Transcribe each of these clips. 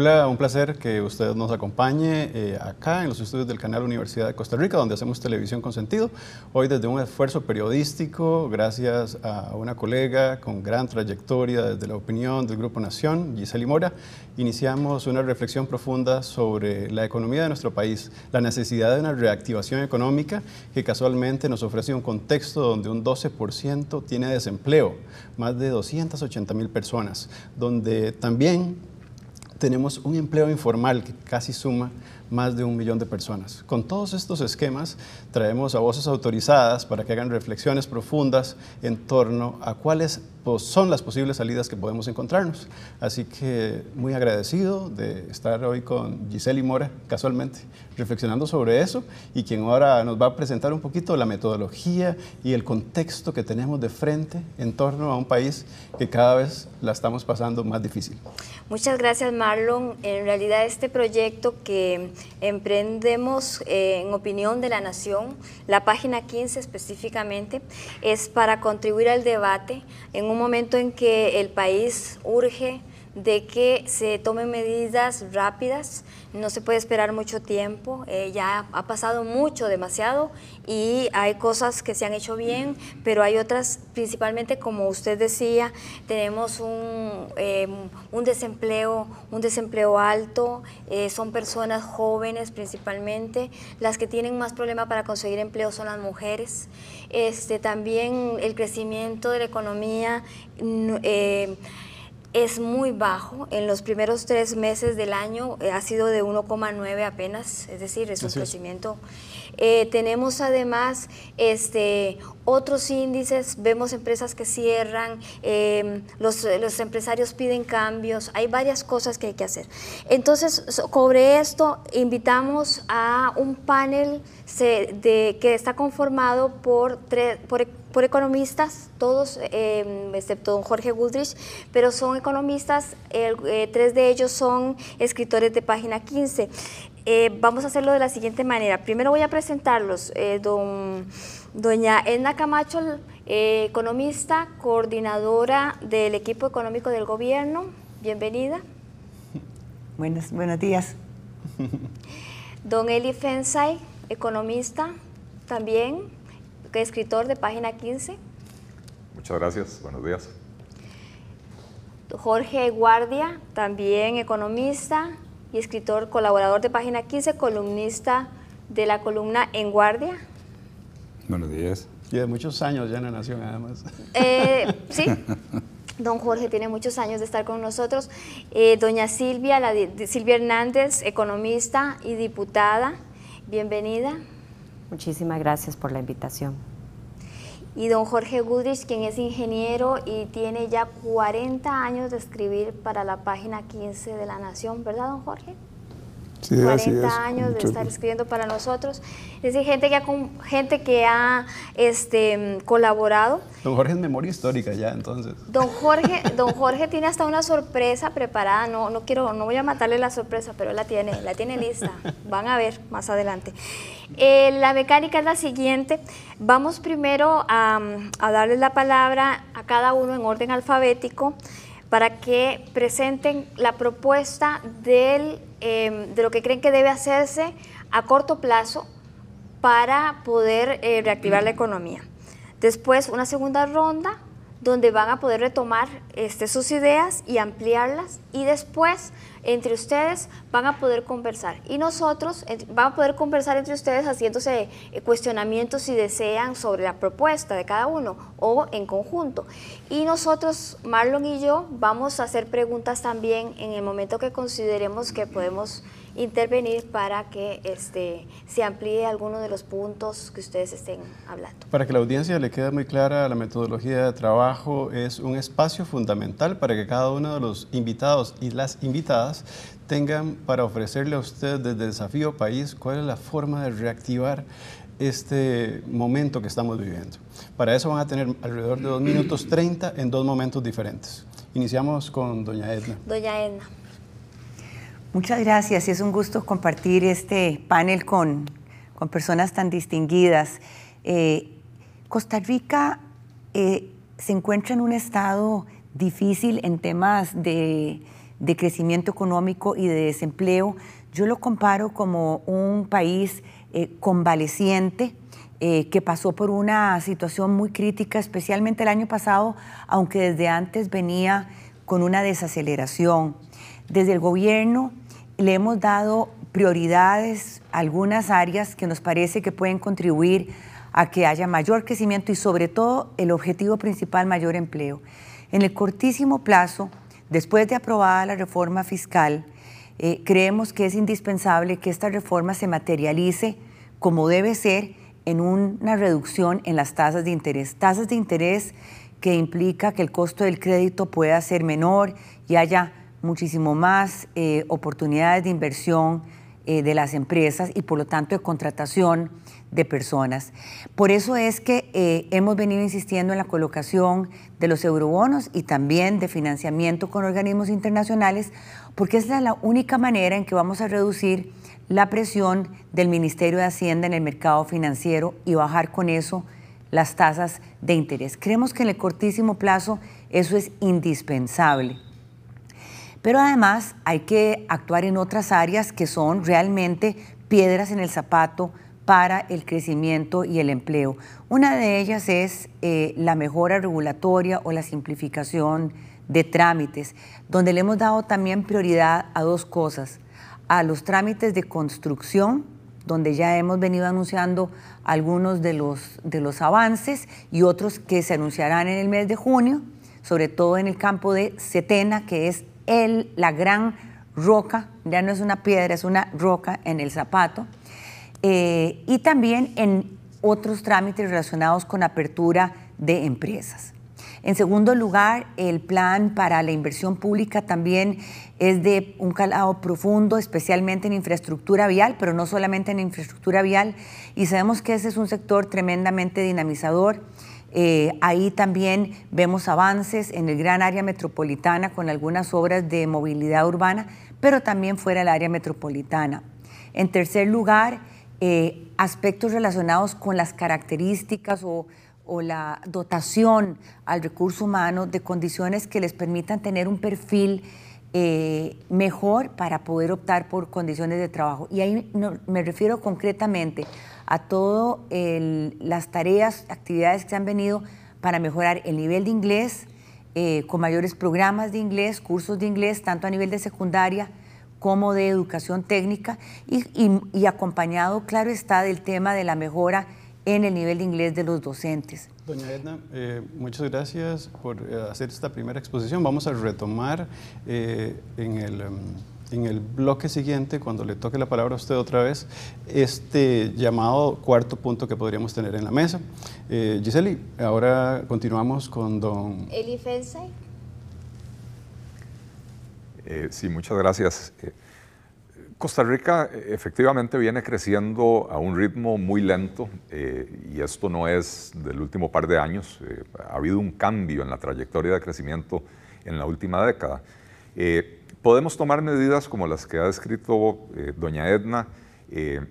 Hola, un placer que usted nos acompañe eh, acá en los estudios del canal Universidad de Costa Rica, donde hacemos televisión con sentido. Hoy desde un esfuerzo periodístico, gracias a una colega con gran trayectoria desde la opinión del Grupo Nación, Giseli Mora, iniciamos una reflexión profunda sobre la economía de nuestro país, la necesidad de una reactivación económica que casualmente nos ofrece un contexto donde un 12% tiene desempleo, más de 280 mil personas, donde también tenemos un empleo informal que casi suma más de un millón de personas. Con todos estos esquemas, traemos a voces autorizadas para que hagan reflexiones profundas en torno a cuáles pues, son las posibles salidas que podemos encontrarnos. Así que muy agradecido de estar hoy con Giselle Mora, casualmente, reflexionando sobre eso y quien ahora nos va a presentar un poquito la metodología y el contexto que tenemos de frente en torno a un país que cada vez la estamos pasando más difícil. Muchas gracias Marlon. En realidad este proyecto que emprendemos eh, en opinión de la Nación, la página 15 específicamente, es para contribuir al debate en un momento en que el país urge de que se tomen medidas rápidas, no se puede esperar mucho tiempo, eh, ya ha pasado mucho, demasiado, y hay cosas que se han hecho bien, pero hay otras, principalmente como usted decía, tenemos un, em, un desempleo, un desempleo alto, eh, son personas jóvenes principalmente, las que tienen más problema para conseguir empleo son las mujeres, este, también el crecimiento de la economía, eh, es muy bajo. En los primeros tres meses del año eh, ha sido de 1,9 apenas, es decir, es un crecimiento. Eh, tenemos además este, otros índices, vemos empresas que cierran, em, los, empresarios piden cambios, hay varias cosas que hay que hacer. Entonces, sobre esto, invitamos a un panel que está conformado por, tres, por por economistas, todos, em, excepto don Jorge Goodrich, pero son economistas, eh, tres de ellos son escritores de página 15. Eh, vamos a hacerlo de la siguiente manera. Primero voy a presentarlos. Eh, don, doña Edna Camacho, economista, coordinadora del equipo económico del gobierno. Bienvenida. Buenos, buenos días. Don Eli Fensay, economista, también escritor de página 15. Muchas gracias, buenos días. Jorge Guardia, también economista y escritor, colaborador de página 15, columnista de la columna En Guardia. Buenos días. Y de muchos años ya en la Nación, además. Eh, sí, don Jorge tiene muchos años de estar con nosotros. Eh, doña Silvia, la Silvia Hernández, economista y diputada, bienvenida. Muchísimas gracias por la invitación. Y don Jorge Gudrich, quien es ingeniero y tiene ya 40 años de escribir para la página 15 de La Nación, ¿verdad, don Jorge? 40 años de estar escribiendo para nosotros. Es decir, gente que ha, gente que ha este, colaborado. Don Jorge es memoria histórica ya, entonces. Don Jorge, don Jorge tiene hasta una sorpresa preparada. No, no quiero, no voy a matarle la sorpresa, pero la tiene, la tiene lista. Van a ver más adelante. Eh, la mecánica es la siguiente. Vamos primero a, a darles la palabra a cada uno en orden alfabético para que presenten la propuesta del, em, de lo que creen que debe hacerse a corto plazo para poder eh, reactivar la economía. Después, una segunda ronda donde van a poder retomar este, sus ideas y ampliarlas y después entre ustedes van a poder conversar y nosotros van a poder conversar entre ustedes haciéndose eh, cuestionamientos si desean sobre la propuesta de cada uno o en conjunto. Y nosotros, Marlon y yo, vamos a hacer preguntas también en el momento que consideremos que podemos intervenir para que este, se amplíe alguno de los puntos que ustedes estén hablando. Para que la audiencia le quede muy clara, la metodología de trabajo es un espacio fundamental para que cada uno de los invitados y las invitadas tengan para ofrecerle a usted desde Desafío País cuál es la forma de reactivar este momento que estamos viviendo. Para eso van a tener alrededor de 2 minutos 30 en dos momentos diferentes. Iniciamos con doña Edna. Doña Edna. Muchas gracias y es un gusto compartir este panel con, personas tan distinguidas. Eh, Costa Rica eh, se encuentra en un estado difícil en temas de, de crecimiento económico y de desempleo, yo lo comparo como un país eh, convaleciente eh, que pasó por una situación muy crítica, especialmente el año pasado, aunque desde antes venía con una desaceleración. Desde el gobierno le hemos dado prioridades a algunas áreas que nos parece que pueden contribuir a que haya mayor crecimiento y sobre todo el objetivo principal, mayor empleo. En el cortísimo plazo, después de aprobada la reforma fiscal, eh, creemos que es indispensable que esta reforma se materialice como debe ser en una reducción en las tasas de interés. Tasas de interés que implica que el costo del crédito pueda ser menor y haya muchísimo más eh, oportunidades de inversión eh, de las empresas y por lo tanto de contratación de personas. Por eso es que eh, hemos venido insistiendo en la colocación de los eurobonos y también de financiamiento con organismos internacionales, porque es la, la única manera en que vamos a reducir la presión del Ministerio de Hacienda en el mercado financiero y bajar con eso las tasas de interés. Creemos que en el cortísimo plazo eso es indispensable. Pero además hay que actuar en otras áreas que son realmente piedras en el zapato para el crecimiento y el empleo. Una de ellas es eh, la mejora regulatoria o la simplificación de trámites, donde le hemos dado también prioridad a dos cosas, a los trámites de construcción, donde ya hemos venido anunciando algunos de los, de los avances y otros que se anunciarán en el mes de junio, sobre todo en el campo de Setena, que es la gran roca, ya no es una piedra, es una roca en el zapato, eh, y también en otros trámites relacionados con apertura de empresas. En segundo lugar, el plan para la inversión pública también es de un calado profundo, especialmente en infraestructura vial, pero no solamente en infraestructura vial, y sabemos que ese es un sector tremendamente dinamizador eh, ahí también vemos avances en el gran área metropolitana con algunas obras de movilidad urbana, pero también fuera del área metropolitana. En tercer lugar, eh, aspectos relacionados con las características o, la dotación al recurso humano de condiciones que les permitan tener un perfil eh, mejor para poder optar por condiciones de trabajo. Y ahí me refiero concretamente a todas las tareas, actividades que han venido para mejorar el nivel de inglés, eh, con mayores programas de inglés, cursos de inglés, tanto a nivel de secundaria como de educación técnica, y, acompañado, claro está, del tema de la mejora en el nivel de inglés de los docentes. Doña Edna, eh, muchas gracias por eh, hacer esta primera exposición. Vamos a retomar en el... Em, en el bloque siguiente, cuando le toque la palabra a usted otra vez, este llamado cuarto punto que podríamos tener en la mesa. Eh, Giseli, ahora continuamos con don... Eli Fensay. Eh, sí, muchas gracias. Eh, Costa Rica efectivamente viene creciendo a un ritmo muy lento y esto no es del último par de años. ha habido un cambio en la trayectoria de crecimiento en la última década. Podemos tomar medidas como las que ha descrito eh, doña Edna, eh,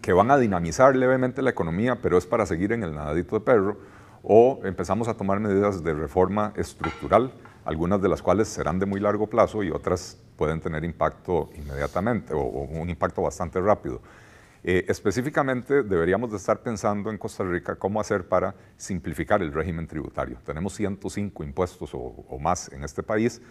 que van a dinamizar levemente la economía, pero es para seguir en el nadadito de perro, o empezamos a tomar medidas de reforma estructural, algunas de las cuales serán de muy largo plazo y otras pueden tener impacto inmediatamente o, un impacto bastante rápido. Eh, específicamente deberíamos de estar pensando en Costa Rica cómo hacer para simplificar el régimen tributario. Tenemos 105 impuestos o, o más en este país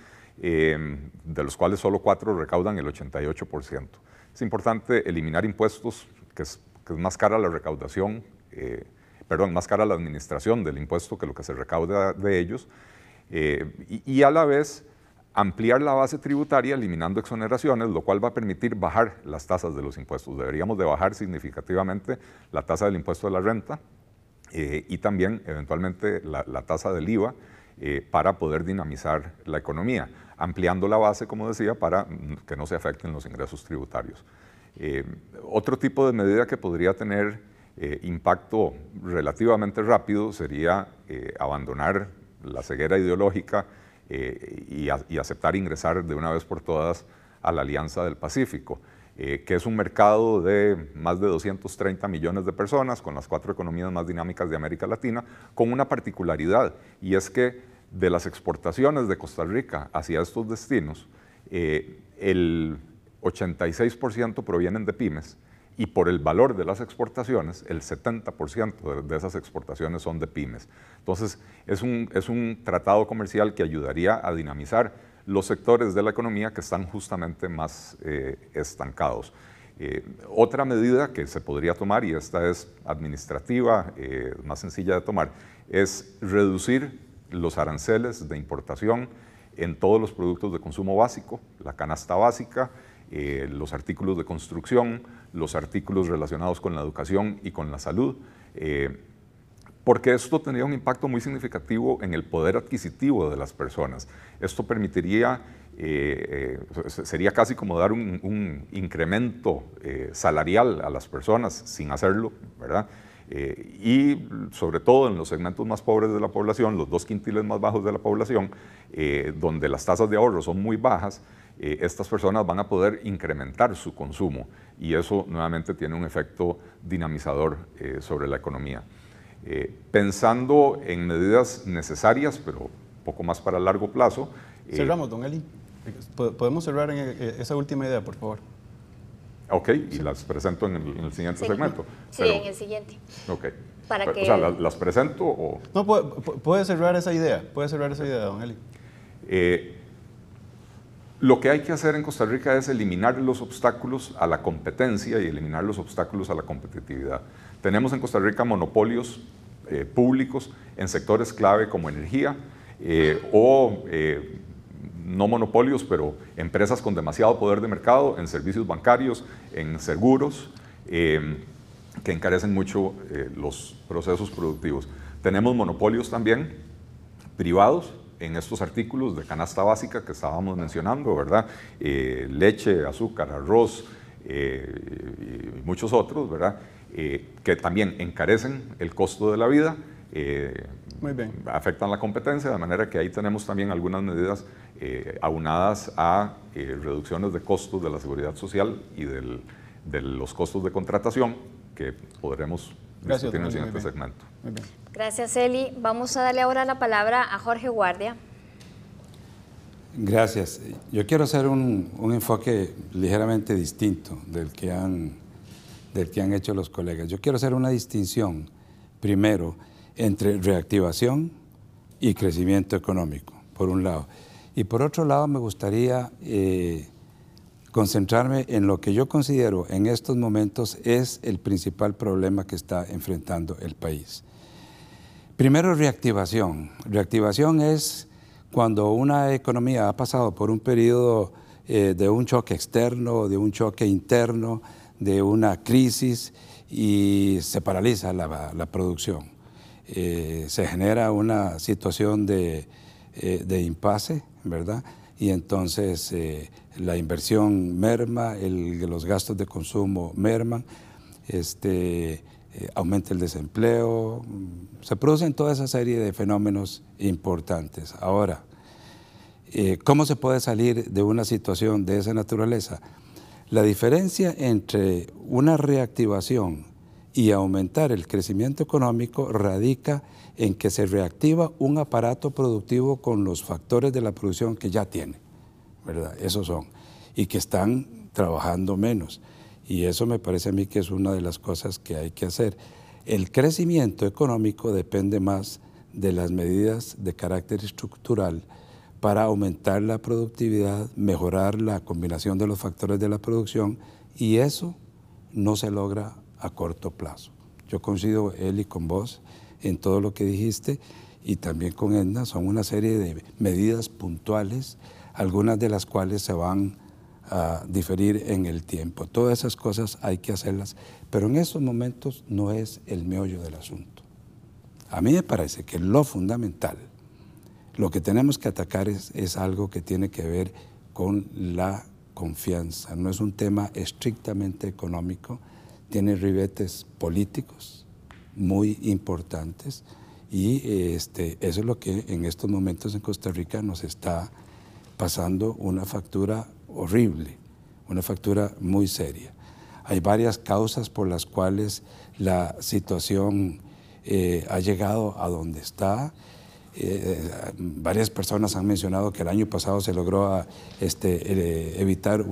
Em, de los cuales solo cuatro recaudan el 88%. Es importante eliminar impuestos, que es, más cara la recaudación, eh, perdón, más cara la administración del impuesto que lo que se recauda de ellos, eh, y, a la vez ampliar la base tributaria eliminando exoneraciones, lo cual va a permitir bajar las tasas de los impuestos. Deberíamos de bajar significativamente la tasa del impuesto de la renta eh, y también eventualmente la, la tasa del IVA para poder dinamizar la economía ampliando la base, como decía, para que no se afecten los ingresos tributarios. Eh, otro tipo de medida que podría tener eh, impacto relativamente rápido sería eh, abandonar la ceguera ideológica y, aceptar ingresar de una vez por todas a la Alianza del Pacífico, que es un mercado de más de 230 millones de personas, con las cuatro economías más dinámicas de América Latina, con una particularidad, y es que de las exportaciones de Costa Rica hacia estos destinos, eh, el 86% provienen de pymes y por el valor de las exportaciones, el 70% de, esas exportaciones son de pymes. Entonces, es un, es un tratado comercial que ayudaría a dinamizar los sectores de la economía que están justamente más eh, estancados. Eh, otra medida que se podría tomar, y esta es administrativa, eh, más sencilla de tomar, es reducir los aranceles de importación en todos los productos de consumo básico, la canasta básica, eh, los artículos de construcción, los artículos relacionados con la educación y con la salud, eh, porque esto tendría un impacto muy significativo en el poder adquisitivo de las personas. Esto permitiría, eh, sería casi como dar un, un incremento salarial a las personas sin hacerlo, ¿verdad? Y sobre todo en los segmentos más pobres de la población, los dos quintiles más bajos de la población, donde las tasas de ahorro son muy bajas, eh, estas personas van a poder incrementar su consumo y eso nuevamente tiene un efecto dinamizador eh, sobre la economía. Eh, pensando en medidas necesarias, pero poco más para largo plazo. Cerramos, don Eli. ¿Podemos cerrar en esa última idea, por favor? Ok, y las presento en el, siguiente segmento. Sí, en el siguiente. Ok. Para que... O sea, ¿las, presento o...? No, puede, puede, cerrar esa idea, puede cerrar esa idea, don Eli. Lo que hay que hacer en Costa Rica es eliminar los obstáculos a la competencia y eliminar los obstáculos a la competitividad. Tenemos en Costa Rica monopolios eh, públicos en sectores clave como energía eh, o eh, no monopolios, pero empresas con demasiado poder de mercado en servicios bancarios, en seguros, que encarecen mucho los procesos productivos. Tenemos monopolios también privados en estos artículos de canasta básica que estábamos mencionando, ¿verdad? Eh, leche, azúcar, arroz eh, y muchos otros, ¿verdad? Eh, que también encarecen el costo de la vida, Muy bien. afectan la competencia, de manera que ahí tenemos también algunas medidas aunadas a reducciones de costos de la seguridad social y de los costos de contratación que podremos Gracias, en el siguiente segmento. Muy bien. Gracias, Eli. Vamos a darle ahora la palabra a Jorge Guardia. Gracias. Yo quiero hacer un, enfoque ligeramente distinto del que, han, del que han hecho los colegas. Yo quiero hacer una distinción, primero, entre reactivación y crecimiento económico, por un lado. Y por otro lado, me gustaría eh, concentrarme en lo que yo considero en estos momentos es el principal problema que está enfrentando el país. Primero, reactivación. Reactivación es cuando una economía ha pasado por un periodo eh, de un choque externo, de un choque interno, de una crisis y se paraliza la, producción. Eh, se genera una situación de, eh, de impasse, ¿verdad? Y entonces la inversión merma, los gastos de consumo merman. Este, eh, aumenta el desempleo, se producen toda esa serie de fenómenos importantes. Ahora, eh, ¿cómo se puede salir de una situación de esa naturaleza? La diferencia entre una reactivación y aumentar el crecimiento económico radica en que se reactiva un aparato productivo con los factores de la producción que ya tiene, ¿verdad? Esos son, y que están trabajando menos. Y eso me parece a mí que es una de las cosas que hay que hacer. El crecimiento económico depende más de las medidas de carácter estructural para aumentar la productividad, mejorar la combinación de los factores de la producción y eso no se logra a corto plazo. Yo coincido, Eli, con vos en todo lo que dijiste y también con Edna, son una serie de medidas puntuales, algunas de las cuales se van a diferir en el tiempo. Todas esas cosas hay que hacerlas, pero en esos momentos no es el meollo del asunto. A mí me parece que lo fundamental, lo que tenemos que atacar es, es algo que tiene que ver con la confianza. No es un tema estrictamente económico, tiene ribetes políticos muy importantes y este, eso es lo que en estos momentos en Costa Rica nos está pasando una factura horrible, una factura muy seria. Hay varias causas por las cuales la situación eh, ha llegado a donde está. eh, varias personas han mencionado que el año pasado se logró este, evitar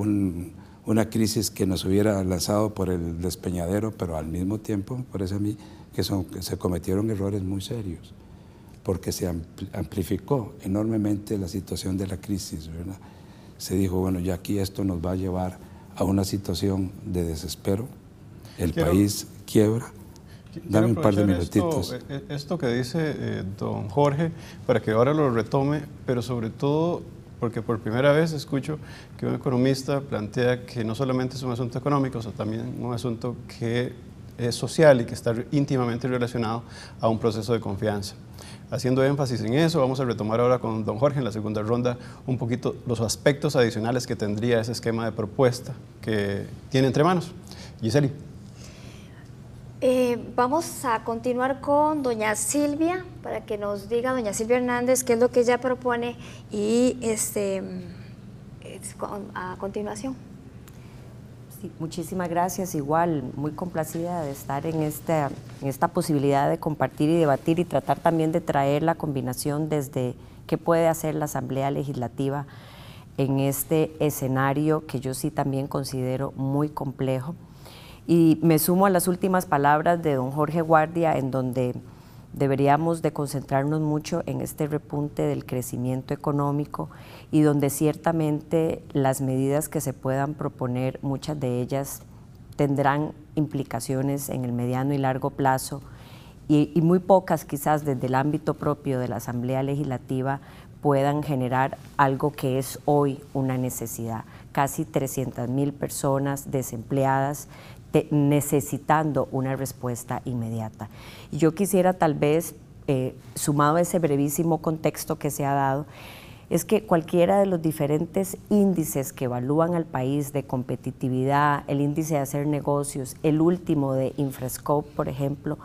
una crisis que nos hubiera lanzado por el despeñadero, pero al mismo tiempo, parece a mí, que, son, que se cometieron errores muy serios, porque se amplificó enormemente la situación de la crisis. ¿verdad? Se dijo, bueno, ya aquí esto nos va a llevar a una situación de desespero, el país quiebra. Dame un par de minutitos. Esto, eh, esto que dice eh, don Jorge, para que ahora lo retome, pero sobre todo porque por primera vez escucho que un economista plantea que no solamente es un asunto económico, sino también un asunto que es social y que está íntimamente relacionado a un proceso de confianza. Haciendo énfasis en eso, vamos a retomar ahora con don Jorge en la segunda ronda un poquito los aspectos adicionales que tendría ese esquema de propuesta que tiene entre manos. Giseli. Eh, vamos a continuar con doña Silvia para que nos diga doña Silvia Hernández qué es lo que ella propone y este, a continuación. Muchísimas gracias. Igual, muy complacida de estar en esta, en esta posibilidad de compartir y debatir y tratar también de traer la combinación desde qué puede hacer la Asamblea Legislativa en este escenario que yo sí también considero muy complejo y me sumo a las últimas palabras de don Jorge Guardia, en donde deberíamos de concentrarnos mucho en este repunte del crecimiento económico y donde ciertamente las medidas que se puedan proponer, muchas de ellas tendrán implicaciones en el mediano y largo plazo y, y muy pocas quizás desde el ámbito propio de la Asamblea Legislativa puedan generar algo que es hoy una necesidad. Casi 300 mil personas desempleadas necesitando una respuesta inmediata. Y yo quisiera tal vez, eh, sumado a ese brevísimo contexto que se ha dado, es que cualquiera de los diferentes índices que evalúan al país de competitividad, el índice de hacer negocios, el último de Infrascope, por ejemplo,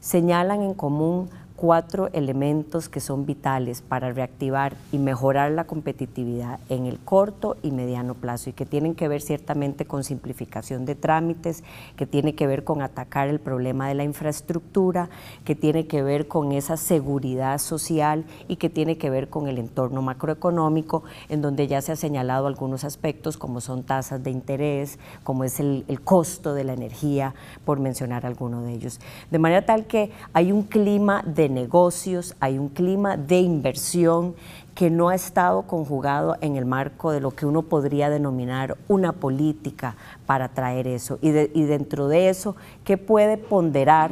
señalan en común cuatro elementos que son vitales para reactivar y mejorar la competitividad en el corto y mediano plazo y que tienen que ver ciertamente con simplificación de trámites, que tiene que ver con atacar el problema de la infraestructura, que tiene que ver con esa seguridad social y que tiene que ver con el entorno macroeconómico, en donde ya se ha señalado algunos aspectos como son tasas de interés, como es el, el costo de la energía, por mencionar alguno de ellos. De manera tal que hay un clima de negocios, hay un clima de inversión que no ha estado conjugado en el marco de lo que uno podría denominar una política para traer eso. Y, y dentro de eso, ¿qué puede ponderar?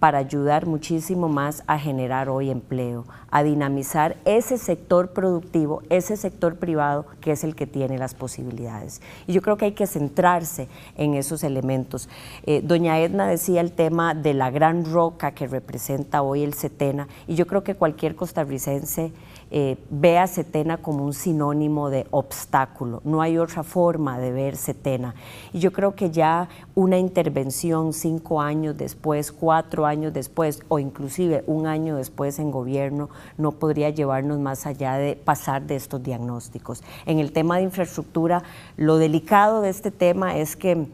Para ayudar muchísimo más a generar hoy empleo, a dinamizar ese sector productivo, ese sector privado que es el que tiene las posibilidades. Y yo creo que hay que centrarse en esos elementos. Eh, doña Edna decía el tema de la gran roca que representa hoy el Setena, y yo creo que cualquier costarricense eh, ve a Setena como un sinónimo de obstáculo. No hay otra forma de ver Setena. Y yo creo que ya una intervención cinco años después, cuatro años después, o inclusive un año después en gobierno, no podría llevarnos más allá de pasar de estos diagnósticos. En el tema de infraestructura, lo delicado de este tema es que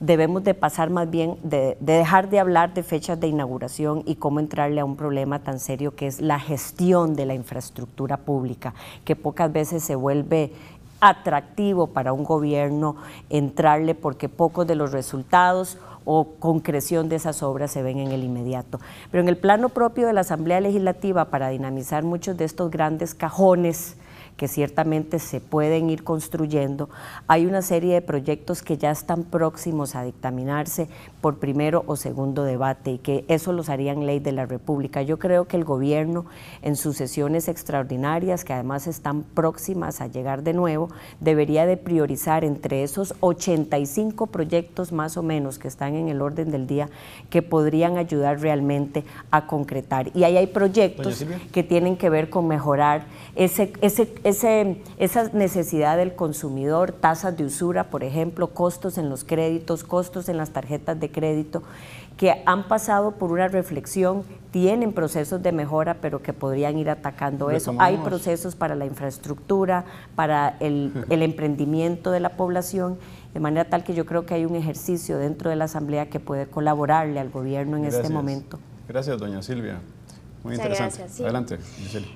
debemos de pasar más bien, de, dejar de hablar de fechas de inauguración y cómo entrarle a un problema tan serio que es la gestión de la infraestructura pública, que pocas veces se vuelve atractivo para un gobierno entrarle porque pocos de los resultados o concreción de esas obras se ven en el inmediato. Pero en el plano propio de la Asamblea Legislativa, para dinamizar muchos de estos grandes cajones, que ciertamente se pueden ir construyendo. Hay una serie de proyectos que ya están próximos a dictaminarse por primero o segundo debate y que eso los harían ley de la República. Yo creo que el gobierno en sus sesiones extraordinarias, que además están próximas a llegar de nuevo, debería de priorizar entre esos 85 proyectos más o menos que están en el orden del día que podrían ayudar realmente a concretar. Y ahí hay proyectos que tienen que ver con mejorar ese, ese ese, esa necesidad del consumidor, tasas de usura, por ejemplo, costos en los créditos, costos en las tarjetas de crédito, que han pasado por una reflexión, tienen procesos de mejora, pero que podrían ir atacando eso. Hay procesos para la infraestructura, para el, emprendimiento de la población, de manera tal que yo creo que hay un ejercicio dentro de la Asamblea que puede colaborarle al gobierno en este momento. Gracias, doña Silvia. Muy interesante. Gracias, Adelante,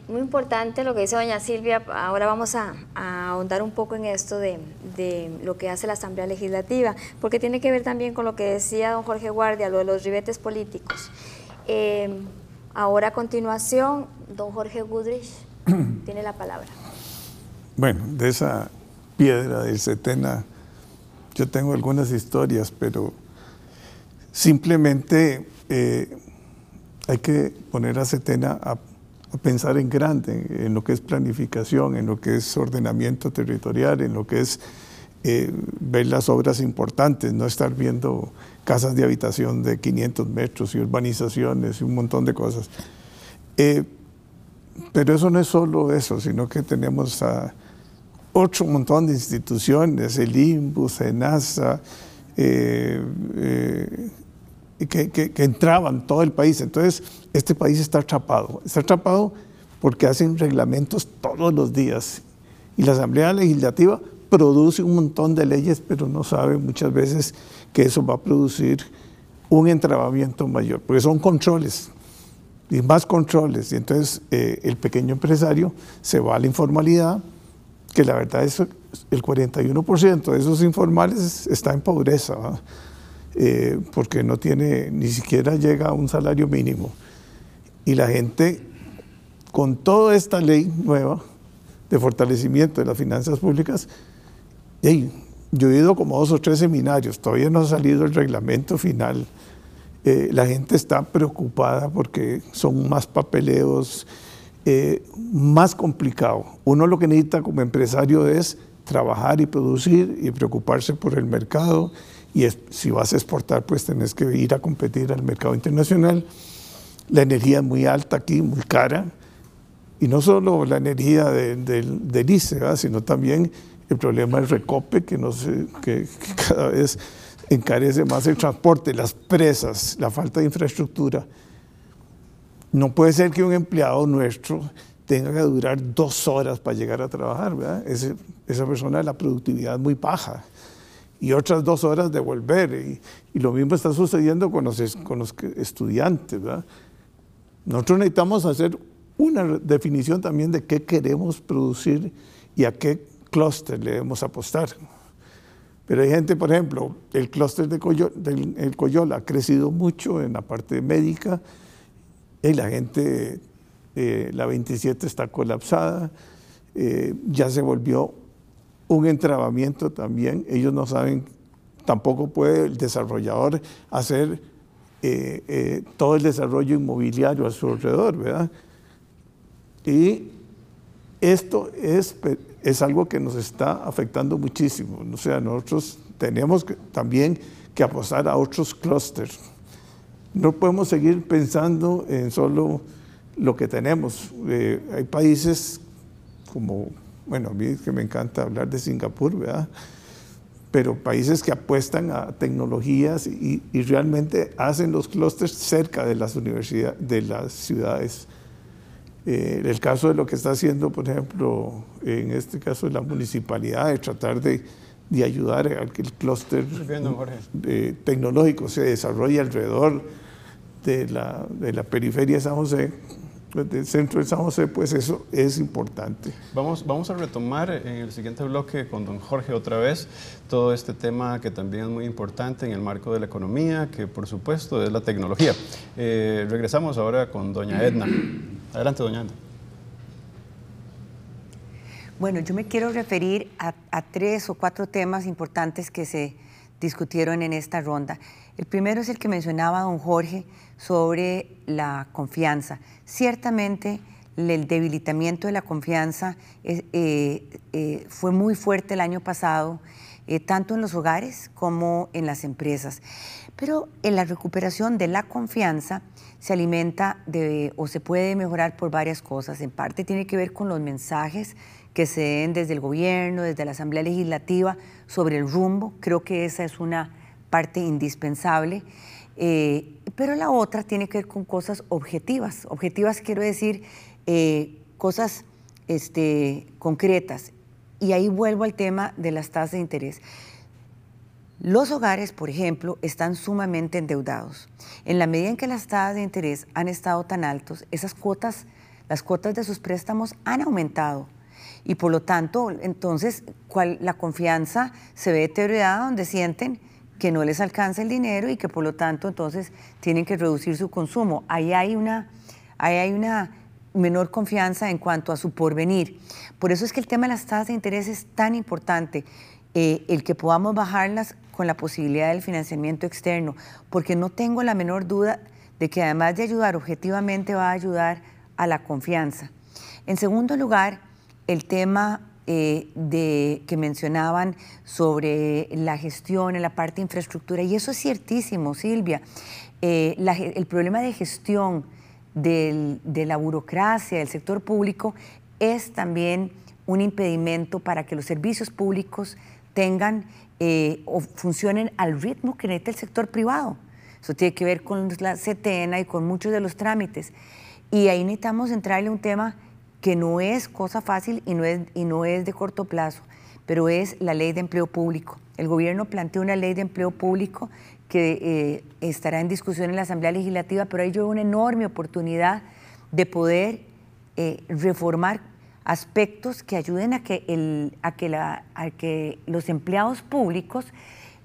Muy importante lo que dice doña Silvia. Ahora vamos a, ahondar un poco en esto de, lo que hace la Asamblea Legislativa, porque tiene que ver también con lo que decía don Jorge Guardia, lo de los ribetes políticos. Eh, ahora a continuación, don Jorge Goodrich tiene la palabra. Bueno, de esa piedra del Setena, yo tengo algunas historias, pero simplemente eh, hay que poner a Setena a, pensar en grande, en lo que es planificación, en lo que es ordenamiento territorial, en lo que es eh, ver las obras importantes, no estar viendo casas de habitación de 500 metros y urbanizaciones y un montón de cosas. Eh, pero eso no es solo eso, sino que tenemos a otro montón de instituciones, el INBUS, ENASA, eh, eh, que, que, entraban todo el país. Entonces, este país está atrapado. Está atrapado porque hacen reglamentos todos los días. Y la Asamblea Legislativa produce un montón de leyes, pero no sabe muchas veces que eso va a producir un entrabamiento mayor, porque son controles y más controles. Y entonces eh, el pequeño empresario se va a la informalidad, que la verdad es el 41% de esos informales está en pobreza, eh, porque no tiene, ni siquiera llega a un salario mínimo. Y la gente, con toda esta ley nueva de fortalecimiento de las finanzas públicas, yo he ido como dos o tres seminarios, todavía no ha salido el reglamento final eh, la gente está preocupada porque son más papeleos, eh, más complicado. Uno lo que necesita como empresario es trabajar y producir y preocuparse por el mercado y si vas a exportar pues tenés que ir a competir al mercado internacional. La energía es muy alta aquí, muy cara y no solo la energía del ICE, sino también el problema del recope que, no sé, que cada vez encarece más el transporte, las presas, la falta de infraestructura. No puede ser que un empleado nuestro tenga que durar dos horas para llegar a trabajar, ¿verdad? esa persona la productividad es muy baja y otras dos horas de volver. Y, lo mismo está sucediendo con los, con los estudiantes. ¿verdad? Nosotros necesitamos hacer una definición también de qué queremos producir y a qué clúster le debemos apostar. Pero hay gente, por ejemplo, el clúster de Coyol, del el Coyol ha crecido mucho en la parte médica y la gente, eh, la 27 está colapsada, eh, ya se volvió un entrabamiento también. Ellos no saben, tampoco puede el desarrollador hacer eh, todo el desarrollo inmobiliario a su alrededor, ¿verdad? Y esto es es algo que nos está afectando muchísimo. O sea, nosotros tenemos también que apostar a otros clústeres. No podemos seguir pensando en solo lo que tenemos. Eh, hay países como, bueno, a mí es que me encanta hablar de Singapur, ¿verdad? Pero países que apuestan a tecnologías y, y realmente hacen los clústeres cerca de las universidades, de las ciudades eh, el caso de lo que está haciendo, por ejemplo, en este caso la municipalidad, de tratar de, de ayudar a que el clúster tecnológico se desarrolle alrededor de la, de la periferia de San José, del centro de San José, pues eso es importante. Vamos, vamos a retomar en el siguiente bloque con don Jorge otra vez todo este tema que también es muy importante en el marco de la economía, que por supuesto es la tecnología. Eh, regresamos ahora con doña Edna. Adelante, doña Ana. Bueno, yo me quiero referir a, tres o cuatro temas importantes que se discutieron en esta ronda. El primero es el que mencionaba don Jorge sobre la confianza. Ciertamente el debilitamiento de la confianza eh, eh, fue muy fuerte el año pasado, eh, tanto en los hogares como en las empresas. Pero en la recuperación de la confianza se alimenta o se puede mejorar por varias cosas. En parte tiene que ver con los mensajes que se den desde el gobierno, desde la Asamblea Legislativa sobre el rumbo. Creo que esa es una parte indispensable. Eh, pero la otra tiene que ver con cosas objetivas. Objetivas quiero decir eh, cosas este, concretas. Y ahí vuelvo al tema de las tasas de interés. Los hogares, por ejemplo, están sumamente endeudados. En la medida en que las tasas de interés han estado tan altos, esas cuotas, las cuotas de sus préstamos han aumentado. Y por lo tanto, entonces, la confianza se ve deteriorada donde sienten que no les alcanza el dinero y que por lo tanto entonces tienen que reducir su consumo. Ahí hay una, ahí hay una menor confianza en cuanto a su porvenir. Por eso es que el tema de las tasas de interés es tan importante. Eh, el que podamos bajarlas con la posibilidad del financiamiento externo, porque no tengo la menor duda de que además de ayudar objetivamente va a ayudar a la confianza. En segundo lugar, el tema eh, de, que mencionaban sobre la gestión en la parte de infraestructura, y eso es ciertísimo, Silvia. Eh, el problema de gestión de la burocracia del sector público es también un impedimento para que los servicios públicos tengan eh, o funcionen al ritmo que necesita el sector privado. Eso tiene que ver con la CETENA y con muchos de los trámites. Y ahí necesitamos entrarle un tema que no es cosa fácil y no es, y no es de corto plazo, pero es la ley de empleo público. El gobierno planteó una ley de empleo público que eh, estará en discusión en la Asamblea Legislativa, pero hay una enorme oportunidad de poder eh, reformar aspectos que ayuden a que, el, a que, la, a que los empleados públicos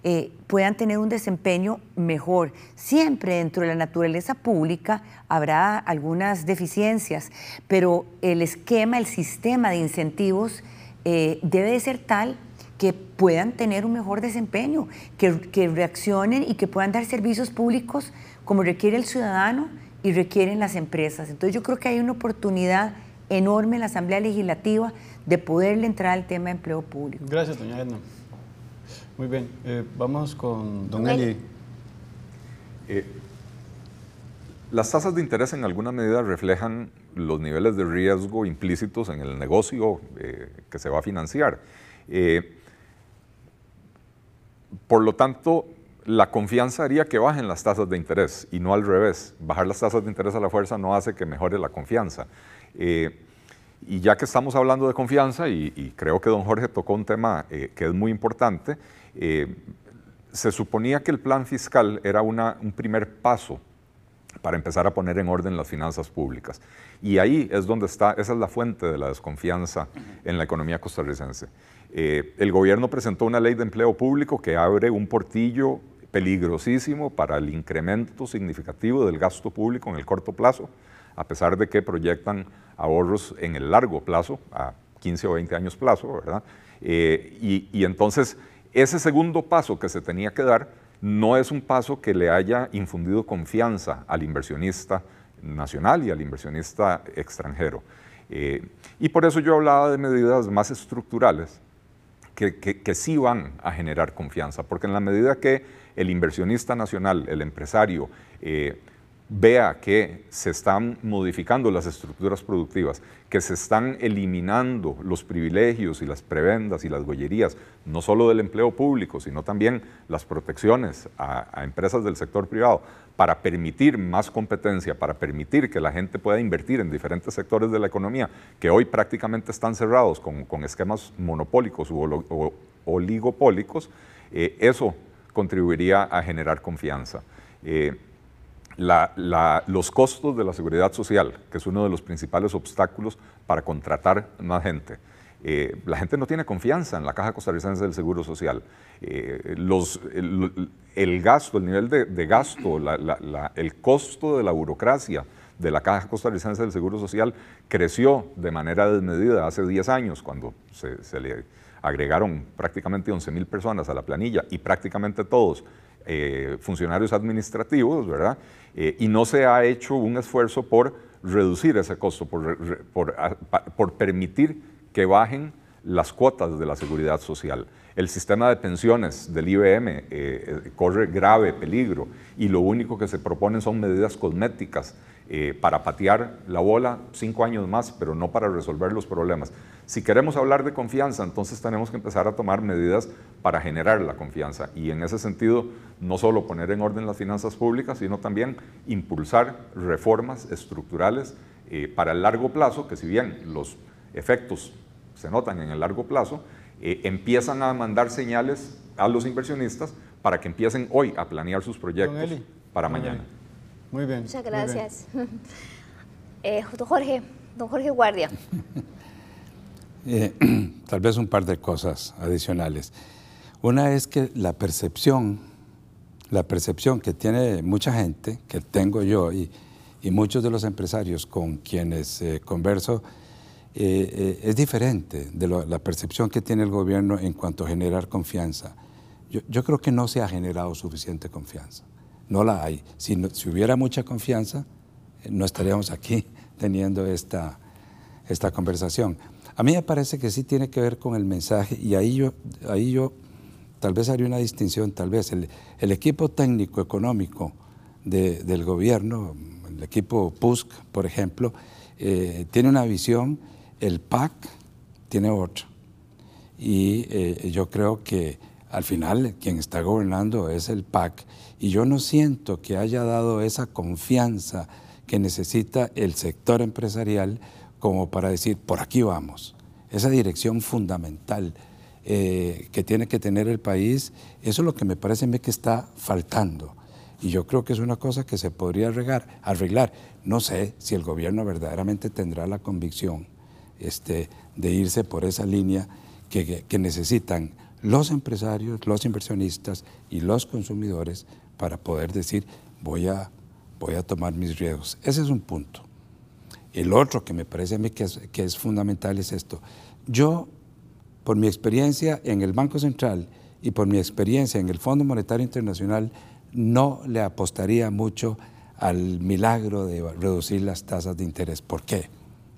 eh, puedan tener un desempeño mejor. Siempre dentro de la naturaleza pública habrá algunas deficiencias, pero el esquema, el sistema de incentivos eh, debe de ser tal que puedan tener un mejor desempeño, que, que reaccionen y que puedan dar servicios públicos como requiere el ciudadano y requieren las empresas. Entonces yo creo que hay una oportunidad enorme en la Asamblea Legislativa de poderle entrar al tema de empleo público. Gracias, doña Edna. Muy bien, eh, vamos con don Eli. Eh, las tasas de interés en alguna medida reflejan los niveles de riesgo implícitos en el negocio eh, que se va a financiar. por lo tanto, la confianza haría que bajen las tasas de interés y no al revés. Bajar las tasas de interés a la fuerza no hace que mejore la confianza. Y ya que estamos hablando de confianza, y, creo que don Jorge tocó un tema que es muy importante, eh, se suponía que el plan fiscal era una, un primer paso para empezar a poner en orden las finanzas públicas. Y ahí es donde está, esa es la fuente de la desconfianza en la economía costarricense. Eh, el gobierno presentó una ley de empleo público que abre un portillo peligrosísimo para el incremento significativo del gasto público en el corto plazo, a pesar de que proyectan ahorros en el largo plazo, a 15 o 20 años plazo, ¿verdad? Eh, y, y entonces ese segundo paso que se tenía que dar no es un paso que le haya infundido confianza al inversionista nacional y al inversionista extranjero. Eh, y por eso yo hablaba de medidas más estructurales que, que, sí van a generar confianza, porque en la medida que el inversionista nacional, el empresario, eh, vea que se están modificando las estructuras productivas, que se están eliminando los privilegios y las prebendas y las gollerías, no solo del empleo público, sino también las protecciones a, empresas del sector privado, para permitir más competencia, para permitir que la gente pueda invertir en diferentes sectores de la economía, que hoy prácticamente están cerrados con, esquemas monopólicos u oligopólicos, eh, eso contribuiría a generar confianza. Eh, los costos de la seguridad social, que es uno de los principales obstáculos para contratar más gente. Eh, la gente no tiene confianza en la Caja Costarricense del Seguro Social. Eh, el, gasto, el nivel de, gasto, el costo de la burocracia de la Caja Costarricense del Seguro Social creció de manera desmedida hace 10 años, cuando se, le agregaron prácticamente 11 mil personas a la planilla y prácticamente todos eh, funcionarios administrativos, ¿verdad? Eh, y no se ha hecho un esfuerzo por reducir ese costo, por, permitir que bajen las cuotas de la seguridad social. El sistema de pensiones del IBM eh, corre grave peligro y lo único que se proponen son medidas cosméticas para patear la bola cinco años más, pero no para resolver los problemas. Si queremos hablar de confianza, entonces tenemos que empezar a tomar medidas para generar la confianza y en ese sentido no solo poner en orden las finanzas públicas, sino también impulsar reformas estructurales para el largo plazo, que si bien los efectos se notan en el largo plazo, eh, empiezan a mandar señales a los inversionistas para que empiecen hoy a planear sus proyectos para mañana. Muy bien. Muchas gracias. Eh, don Jorge, don Jorge Guardia. Eh, tal vez un par de cosas adicionales. Una es que la percepción, la percepción que tiene mucha gente, que tengo yo y, muchos de los empresarios con quienes eh, converso, es diferente de la percepción que tiene el gobierno en cuanto a generar confianza. Yo, yo creo que no se ha generado suficiente confianza no la hay. Si, si hubiera mucha confianza, eh, no estaríamos aquí teniendo esta, esta conversación. A mí me parece que sí tiene que ver con el mensaje y ahí yo, ahí yo tal vez haría una distinción, tal vez el, equipo técnico económico del gobierno, el equipo PUSC, por ejemplo, eh, tiene una visión, el PAC tiene otra. Y eh, yo creo que al final quien está gobernando es el PAC y yo no siento que haya dado esa confianza que necesita el sector empresarial como para decir, por aquí vamos. Esa dirección fundamental eh, que tiene que tener el país, eso es lo que me parece que está faltando. Y yo creo que es una cosa que se podría arreglar. arreglar. No sé si el gobierno verdaderamente tendrá la convicción este, de irse por esa línea que, que necesitan los empresarios, los inversionistas y los consumidores para poder decir, voy a, voy a tomar mis riesgos. Ese es un punto. El otro que me parece a mí que es, que es fundamental es esto. Yo, por mi experiencia en el Banco Central y por mi experiencia en el Fondo Monetario Internacional, no le apostaría mucho al milagro de reducir las tasas de interés. ¿Por qué?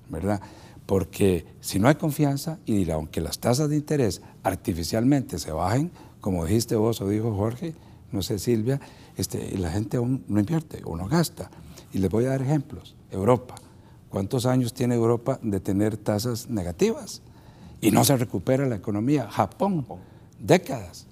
¿Verdad? Porque si no hay confianza, y aunque las tasas de interés artificialmente se bajen, como dijiste vos o dijo Jorge, no sé Silvia, este, la gente aún no invierte o no gasta. Y les voy a dar ejemplos. Europa. ¿Cuántos años tiene Europa de tener tasas negativas? Y no se recupera la economía. Japón, décadas,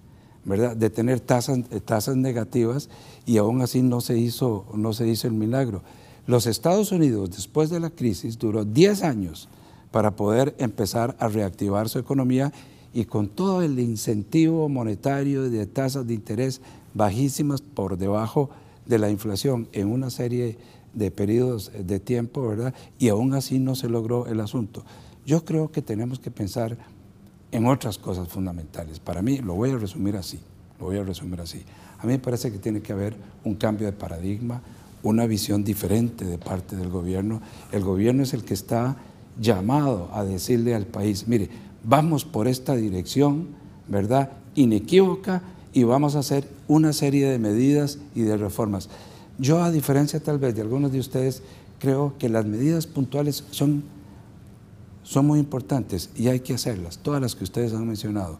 ¿verdad? De tener tasas, tasas negativas y aún así no se, hizo, no se hizo el milagro. Los Estados Unidos, después de la crisis, duró 10 años para poder empezar a reactivar su economía y con todo el incentivo monetario de tasas de interés bajísimas por debajo de la inflación en una serie de periodos de tiempo, ¿verdad? Y aún así no se logró el asunto. Yo creo que tenemos que pensar en otras cosas fundamentales. Para mí, lo voy a resumir así, lo voy a resumir así. A mí me parece que tiene que haber un cambio de paradigma, una visión diferente de parte del gobierno. El gobierno es el que está llamado a decirle al país, mire, vamos por esta dirección, ¿verdad? Inequívoca y vamos a hacer una serie de medidas y de reformas. Yo, a diferencia tal vez de algunos de ustedes, creo que las medidas puntuales son, son muy importantes y hay que hacerlas, todas las que ustedes han mencionado.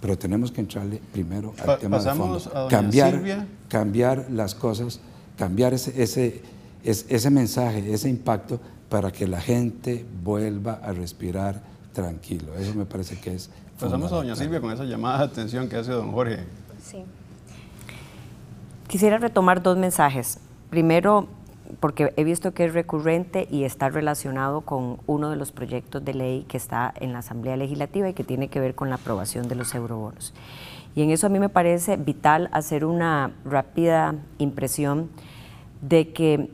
Pero tenemos que entrarle primero al tema de fondo. cambiar, cambiar las cosas, cambiar ese, ese, ese mensaje, ese impacto para que la gente vuelva a respirar tranquilo. Eso me parece que es. Pasamos a doña Silvia con esa llamada de atención que hace don Jorge. Sí. Quisiera retomar dos mensajes. Primero, porque he visto que es recurrente y está relacionado con uno de los proyectos de ley que está en la Asamblea Legislativa y que tiene que ver con la aprobación de los eurobonos. Y en eso a mí me parece vital hacer una rápida impresión de que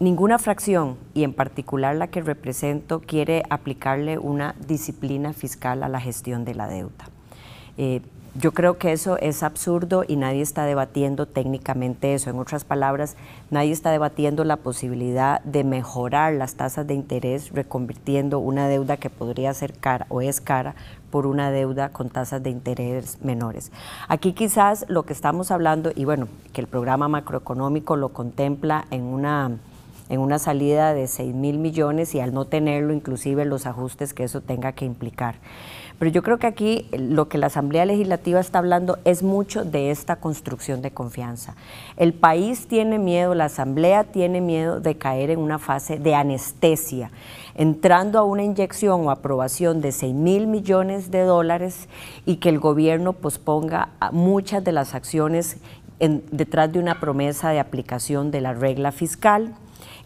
ninguna fracción, y en particular la que represento, quiere aplicarle una disciplina fiscal a la gestión de la deuda. Eh, yo creo que eso es absurdo y nadie está debatiendo técnicamente eso. En otras palabras, nadie está debatiendo la posibilidad de mejorar las tasas de interés reconvirtiendo una deuda que podría ser cara o es cara por una deuda con tasas de interés menores. Aquí quizás lo que estamos hablando, y bueno, que el programa macroeconómico lo contempla en una en una salida de 6 mil millones y al no tenerlo, inclusive los ajustes que eso tenga que implicar. Pero yo creo que aquí lo que la Asamblea Legislativa está hablando es mucho de esta construcción de confianza. El país tiene miedo, la Asamblea tiene miedo de caer en una fase de anestesia, entrando a una inyección o aprobación de 6 mil millones de dólares y que el gobierno posponga muchas de las acciones detrás de una promesa de aplicación de la regla fiscal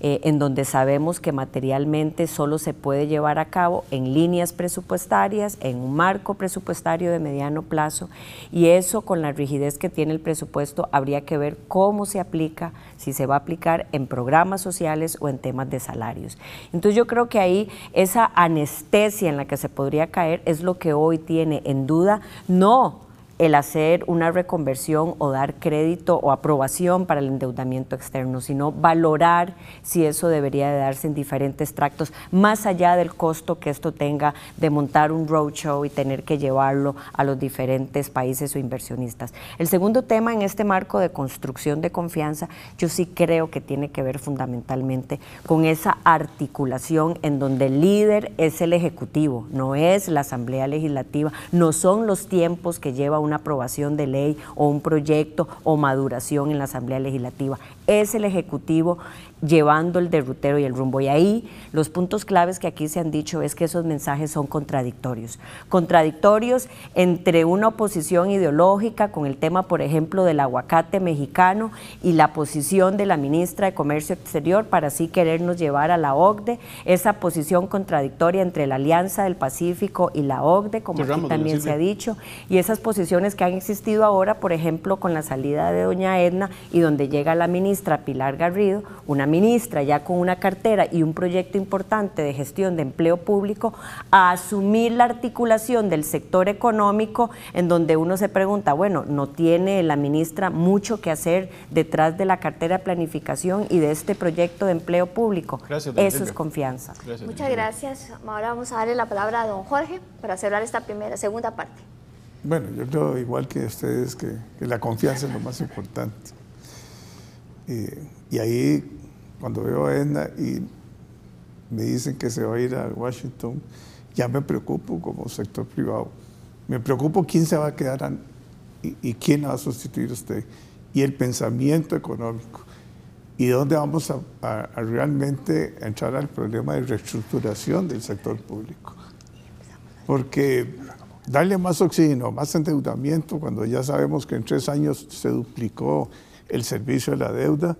eh, en donde sabemos que materialmente solo se puede llevar a cabo en líneas presupuestarias, en un marco presupuestario de mediano plazo, y eso con la rigidez que tiene el presupuesto habría que ver cómo se aplica, si se va a aplicar en programas sociales o en temas de salarios. Entonces yo creo que ahí esa anestesia en la que se podría caer es lo que hoy tiene en duda, no el hacer una reconversión o dar crédito o aprobación para el endeudamiento externo, sino valorar si eso debería de darse en diferentes tractos, más allá del costo que esto tenga de montar un roadshow y tener que llevarlo a los diferentes países o inversionistas. El segundo tema en este marco de construcción de confianza, yo sí creo que tiene que ver fundamentalmente con esa articulación en donde el líder es el Ejecutivo, no es la Asamblea Legislativa, no son los tiempos que lleva un una aprobación de ley o un proyecto o maduración en la Asamblea Legislativa. Es el Ejecutivo llevando el derrotero y el rumbo. Y ahí los puntos claves que aquí se han dicho es que esos mensajes son contradictorios. Contradictorios entre una oposición ideológica con el tema, por ejemplo, del aguacate mexicano y la posición de la ministra de Comercio Exterior para así querernos llevar a la OCDE, esa posición contradictoria entre la Alianza del Pacífico y la OCDE, como aquí también se ha dicho, y esas posiciones que han existido ahora, por ejemplo, con la salida de doña Edna y donde llega la ministra Pilar Garrido, una ministra ya con una cartera y un proyecto importante de gestión de empleo público a asumir la articulación del sector económico en donde uno se pregunta, bueno, ¿no tiene la ministra mucho que hacer detrás de la cartera de planificación y de este proyecto de empleo público? Eso es confianza. Muchas gracias. Ahora vamos a darle la palabra a don Jorge para cerrar esta primera, segunda parte. Bueno, yo creo igual que ustedes que, la confianza es lo más importante. Eh, y ahí cuando veo a Edna y me dicen que se va a ir a Washington, ya me preocupo como sector privado. Me preocupo quién se va a quedar y, quién va a sustituir a usted. Y el pensamiento económico. Y dónde vamos a, realmente entrar al problema de reestructuración del sector público. Porque darle más oxígeno, más endeudamiento, cuando ya sabemos que en tres años se duplicó el servicio de la deuda,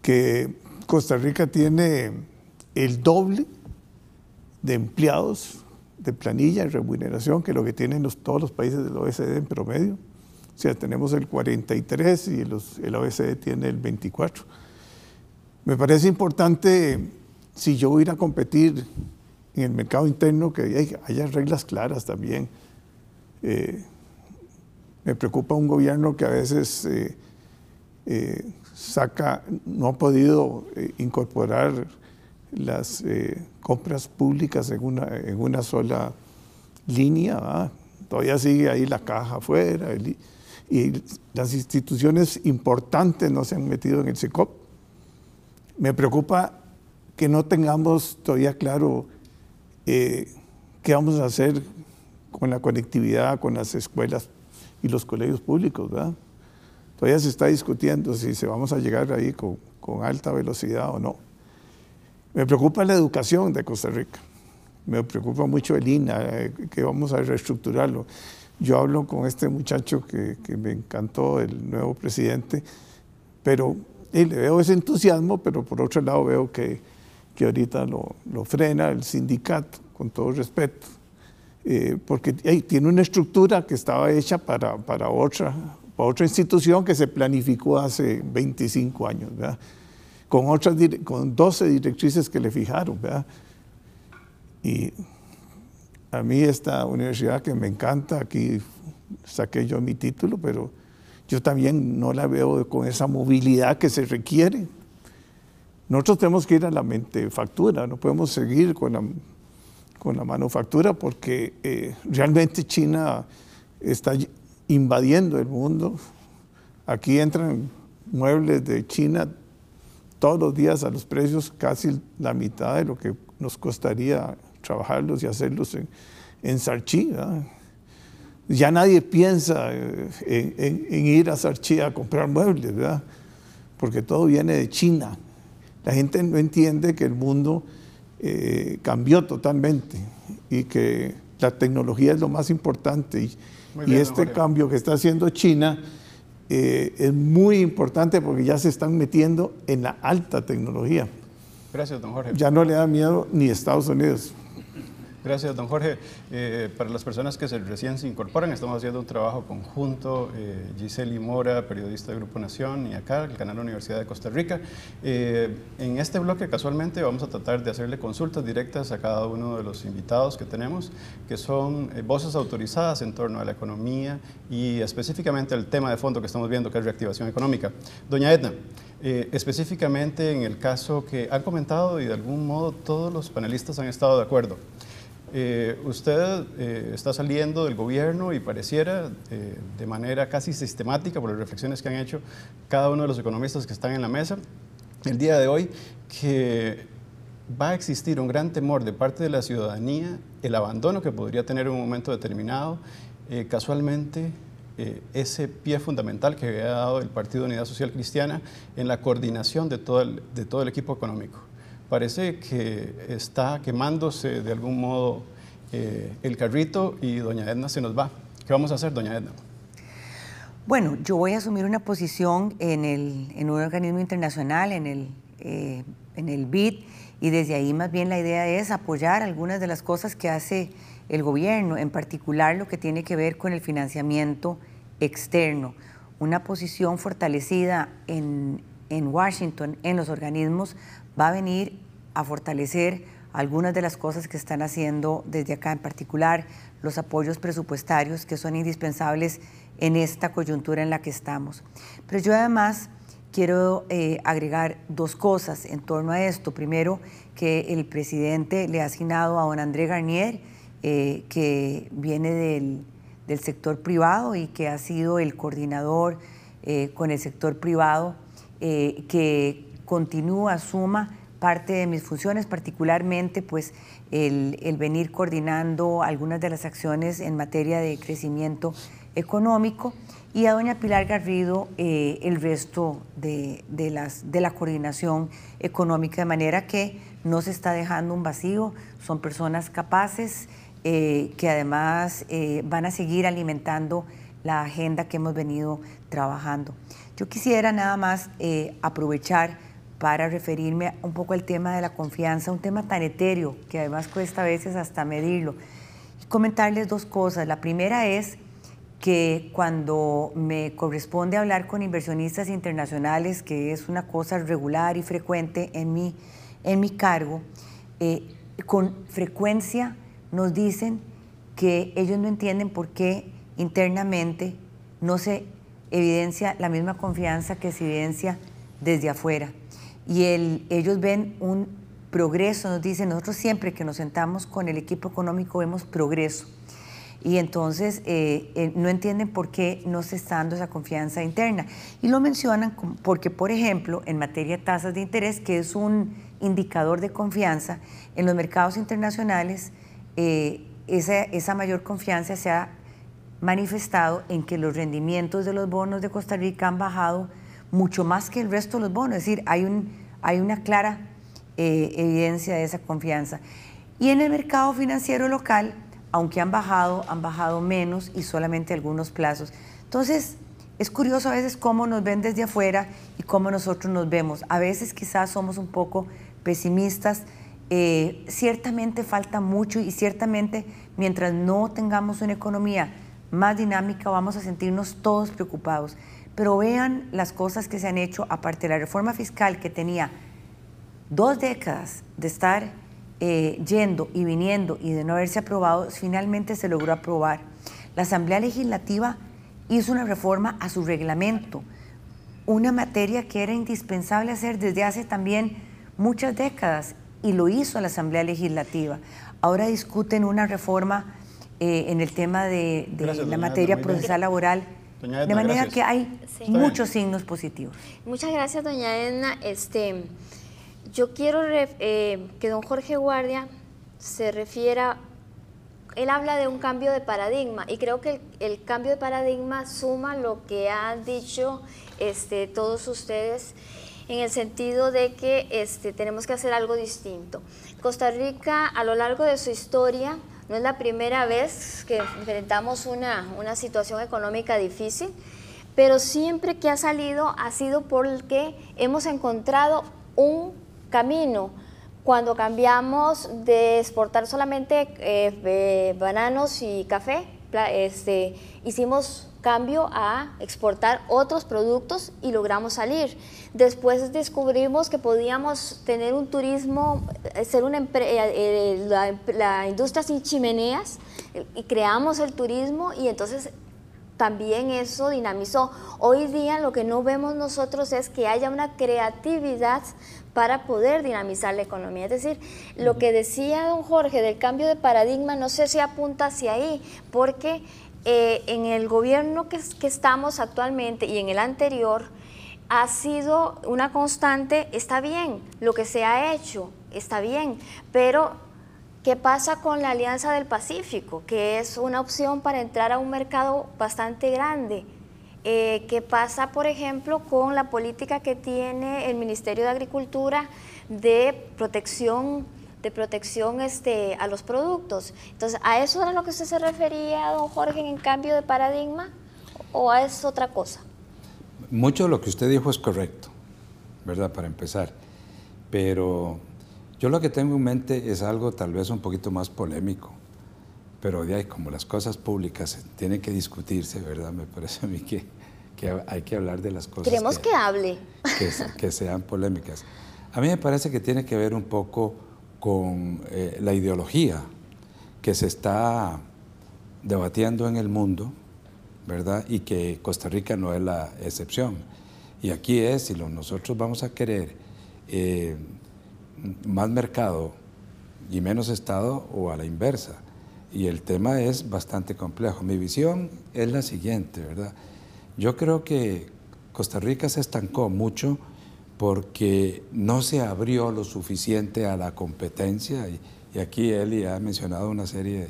que Costa Rica tiene el doble de empleados de planilla y remuneración que lo que tienen todos los países del OECD en promedio. O sea, tenemos el 43 y el OECD tiene el 24. Me parece importante, si yo voy a competir en el mercado interno, que haya, reglas claras también. Eh, me preocupa un gobierno que a veces eh, eh, saca, no ha podido eh, incorporar las eh, compras públicas en una, en una sola línea. Todavía sigue ahí la caja afuera y las instituciones importantes no se han metido en el SECOP. Me preocupa que no tengamos todavía claro qué vamos a hacer con la conectividad, con las escuelas y los colegios públicos. Todavía se está discutiendo si se vamos a llegar ahí con, alta velocidad o no. Me preocupa la educación de Costa Rica. Me preocupa mucho el INA, eh, que vamos a reestructurarlo. Yo hablo con este muchacho que, me encantó, el nuevo presidente, pero le veo ese entusiasmo, pero por otro lado veo que, que ahorita lo, frena el sindicato, con todo respeto, eh, porque tiene una estructura que estaba hecha para, para otra, otra institución que se planificó hace 25 años, Con, otras, con 12 directrices que le fijaron. Y a mí esta universidad que me encanta, aquí saqué yo mi título, pero yo también no la veo con esa movilidad que se requiere. Nosotros tenemos que ir a la manufactura, no podemos seguir con la, con la manufactura porque eh, realmente China está invadiendo el mundo. Aquí entran muebles de China todos los días a los precios casi la mitad de lo que nos costaría trabajarlos y hacerlos en, en Sarchi. Ya nadie piensa eh, en, ir a Sarchi a comprar muebles, ¿verdad? porque todo viene de China. La gente no entiende que el mundo eh, cambió totalmente y que la tecnología es lo más importante. Y este cambio que está haciendo China eh, es muy importante porque ya se están metiendo en la alta tecnología. Gracias, don Jorge. Ya no le da miedo ni Estados Unidos. Gracias, don Jorge. Eh, para las personas que se, recién se incorporan, estamos haciendo un trabajo conjunto, eh, Giseli Mora, periodista de Grupo Nación, y acá, el canal Universidad de Costa Rica. Eh, en este bloque, casualmente, vamos a tratar de hacerle consultas directas a cada uno de los invitados que tenemos, que son voces autorizadas en torno a la economía y específicamente el tema de fondo que estamos viendo, que es reactivación económica. Doña Edna, específicamente en el caso que han comentado y de algún modo todos los panelistas han estado de acuerdo. Eh, usted eh, está saliendo del gobierno y pareciera eh, de manera casi sistemática por las reflexiones que han hecho cada uno de los economistas que están en la mesa el día de hoy que va a existir un gran temor de parte de la ciudadanía, el abandono que podría tener en un momento determinado, casualmente ese pie fundamental que había dado el Partido Unidad Social Cristiana en la coordinación de todo de todo el equipo económico parece que está quemándose de algún modo eh, el carrito y doña Edna se nos va. ¿Qué vamos a hacer, doña Edna? Bueno, yo voy a asumir una posición en, el, en un organismo internacional, en el, eh, en el BID, y desde ahí más bien la idea es apoyar algunas de las cosas que hace el gobierno, en particular lo que tiene que ver con el financiamiento externo. Una posición fortalecida en, en Washington, en los organismos, va a venir a fortalecer algunas de las cosas que están haciendo desde acá, en particular los apoyos presupuestarios que son indispensables en esta coyuntura en la que estamos. Pero yo además quiero eh, agregar dos cosas en torno a esto. Primero, que el presidente le ha asignado a don André Garnier, eh, que viene del, sector privado y que ha sido el coordinador eh, con el sector privado, que continúa, suma parte de mis funciones, particularmente pues el, venir coordinando algunas de las acciones en materia de crecimiento económico y a doña Pilar Garrido eh, el resto de, las, de la coordinación económica, de manera que no se está dejando un vacío, son personas capaces eh, que además eh, van a seguir alimentando la agenda que hemos venido trabajando. Yo quisiera nada más aprovechar para referirme un poco al tema de la confianza, un tema tan etéreo que además cuesta a veces hasta medirlo. Comentarles dos cosas. La primera es que cuando me corresponde hablar con inversionistas internacionales, que es una cosa regular y frecuente en mi, en mi cargo, eh, con frecuencia nos dicen que ellos no entienden por qué internamente no se evidencia la misma confianza que se evidencia desde afuera y ellos ven un progreso, nos dicen, nosotros siempre que nos sentamos con el equipo económico vemos progreso. Y entonces eh, eh, no entienden por qué no se está dando esa confianza interna. Y lo mencionan porque, por ejemplo, en materia de tasas de interés, que es un indicador de confianza, en los mercados internacionales, eh, esa, esa mayor confianza se ha manifestado en que los rendimientos de los bonos de Costa Rica han bajado mucho más que el resto de los bonos. Es decir, hay, un, hay una clara eh, evidencia de esa confianza. Y en el mercado financiero local, aunque han bajado, han bajado menos y solamente algunos plazos. Entonces, es curioso a veces cómo nos ven desde afuera y cómo nosotros nos vemos. A veces quizás somos un poco pesimistas. Eh, ciertamente falta mucho y ciertamente mientras no tengamos una economía más dinámica vamos a sentirnos todos preocupados. Pero vean las cosas que se han hecho aparte de la reforma fiscal que tenía dos décadas de estar eh, yendo y viniendo y de no haberse aprobado, finalmente se logró aprobar. La Asamblea Legislativa hizo una reforma a su reglamento, una materia que era indispensable hacer desde hace también muchas décadas y lo hizo la Asamblea Legislativa. Ahora discuten una reforma eh, en el tema de, la materia procesal laboral de manera que hay muchos signos positivos. Muchas gracias, doña Edna. Este, yo quiero eh, que don Jorge Guardia se refiera, él habla de un cambio de paradigma y creo que el, cambio de paradigma suma lo que han dicho este, todos ustedes en el sentido de que este, tenemos que hacer algo distinto. Costa Rica a lo largo de su historia no es la primera vez que enfrentamos una, situación económica difícil, pero siempre que ha salido ha sido porque hemos encontrado un camino. Cuando cambiamos de exportar solamente eh, bananos y café, este, hicimos cambio a exportar otros productos y logramos salir. Después descubrimos que podíamos tener un turismo, eh, ser una eh, la, la, industria sin chimeneas y creamos el turismo y entonces también eso dinamizó. Hoy día lo que no vemos nosotros es que haya una creatividad para poder dinamizar la economía. Es decir, lo que decía don Jorge del cambio de paradigma, no sé si apunta hacia ahí, porque eh, en el gobierno que, que estamos actualmente y en el anterior, ha sido una constante, está bien, lo que se ha hecho, está bien, pero ¿qué pasa con la Alianza del Pacífico? Que es una opción para entrar a un mercado bastante grande. Eh, ¿Qué pasa, por ejemplo, con la política que tiene el Ministerio de Agricultura de protección de protección este, a los productos. Entonces, ¿a eso era lo que usted se refería, don Jorge, en cambio de paradigma? ¿O a es otra cosa? Mucho de lo que usted dijo es correcto, ¿verdad? Para empezar. Pero yo lo que tengo en mente es algo tal vez un poquito más polémico. Pero de ahí, como las cosas públicas tienen que discutirse, ¿verdad? Me parece a mí que, que hay que hablar de las cosas. Queremos que, hable. Que, sean polémicas. A mí me parece que tiene que ver un poco con eh, la ideología que se está debatiendo en el mundo, ¿verdad? Y que Costa Rica no es la excepción. Y aquí es, si nosotros vamos a querer eh, más mercado y menos Estado o a la inversa. Y el tema es bastante complejo. Mi visión es la siguiente, ¿verdad? Yo creo que Costa Rica se estancó mucho porque no se abrió lo suficiente a la competencia y, aquí Eli ha mencionado una serie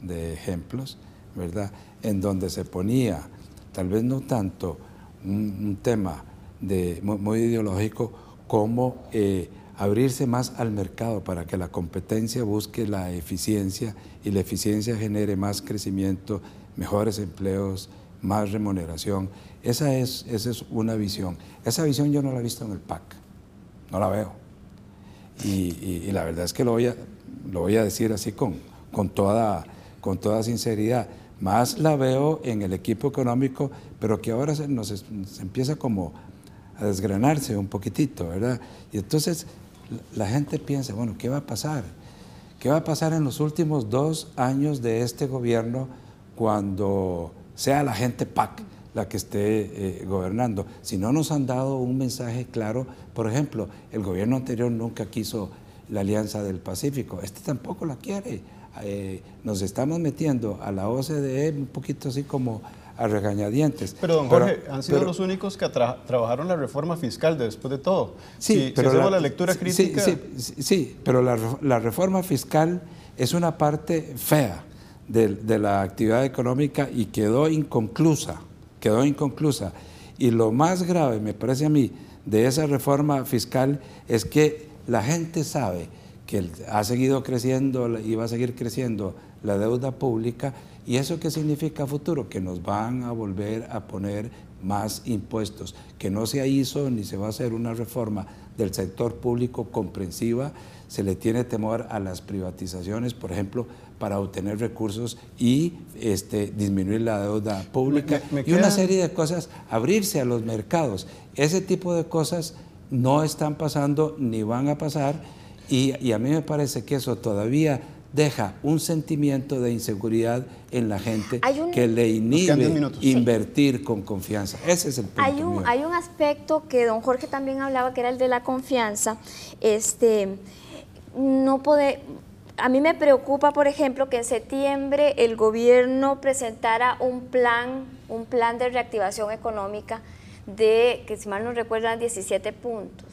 de, ejemplos, ¿verdad? En donde se ponía, tal vez no tanto un, tema de, muy, ideológico como eh, abrirse más al mercado para que la competencia busque la eficiencia y la eficiencia genere más crecimiento, mejores empleos, más remuneración. Esa es, esa es una visión. Esa visión yo no la he visto en el PAC, no la veo. Y, la verdad es que lo voy a, lo voy a decir así con, con, toda, con toda sinceridad. Más la veo en el equipo económico, pero que ahora se, nos, se empieza como a desgranarse un poquitito, ¿verdad? Y entonces la gente piensa, bueno, ¿qué va a pasar? ¿Qué va a pasar en los últimos dos años de este gobierno cuando sea la gente PAC la que esté eh, gobernando? Si no nos han dado un mensaje claro, por ejemplo, el gobierno anterior nunca quiso la Alianza del Pacífico, este tampoco la quiere. Eh, nos estamos metiendo a la OCDE un poquito así como a regañadientes. Pero, don Jorge, han sido los únicos que trabajaron la reforma fiscal después de todo. Sí, pero si la, lectura crítica... Sí, sí, pero la, reforma fiscal es una parte fea de, la actividad económica y quedó inconclusa, quedó inconclusa. Y lo más grave, me parece a mí, de esa reforma fiscal es que la gente sabe que ha seguido creciendo y va a seguir creciendo la deuda pública ¿Y eso qué significa futuro? Que nos van a volver a poner más impuestos, que no se hizo ni se va a hacer una reforma del sector público comprensiva, se le tiene temor a las privatizaciones, por ejemplo, para obtener recursos y este, disminuir la deuda pública y una serie de cosas, abrirse a los mercados. Ese tipo de cosas no están pasando ni van a pasar y, y a mí me parece que eso todavía deja un sentimiento de inseguridad en la gente que le inhibe invertir con confianza. Ese es el punto. Hay un, hay un aspecto que don Jorge también hablaba, que era el de la confianza. Este, no puede, a mí me preocupa, por ejemplo, que en septiembre el gobierno presentara un plan, un plan de reactivación económica de, que si mal no recuerdan, 17 puntos.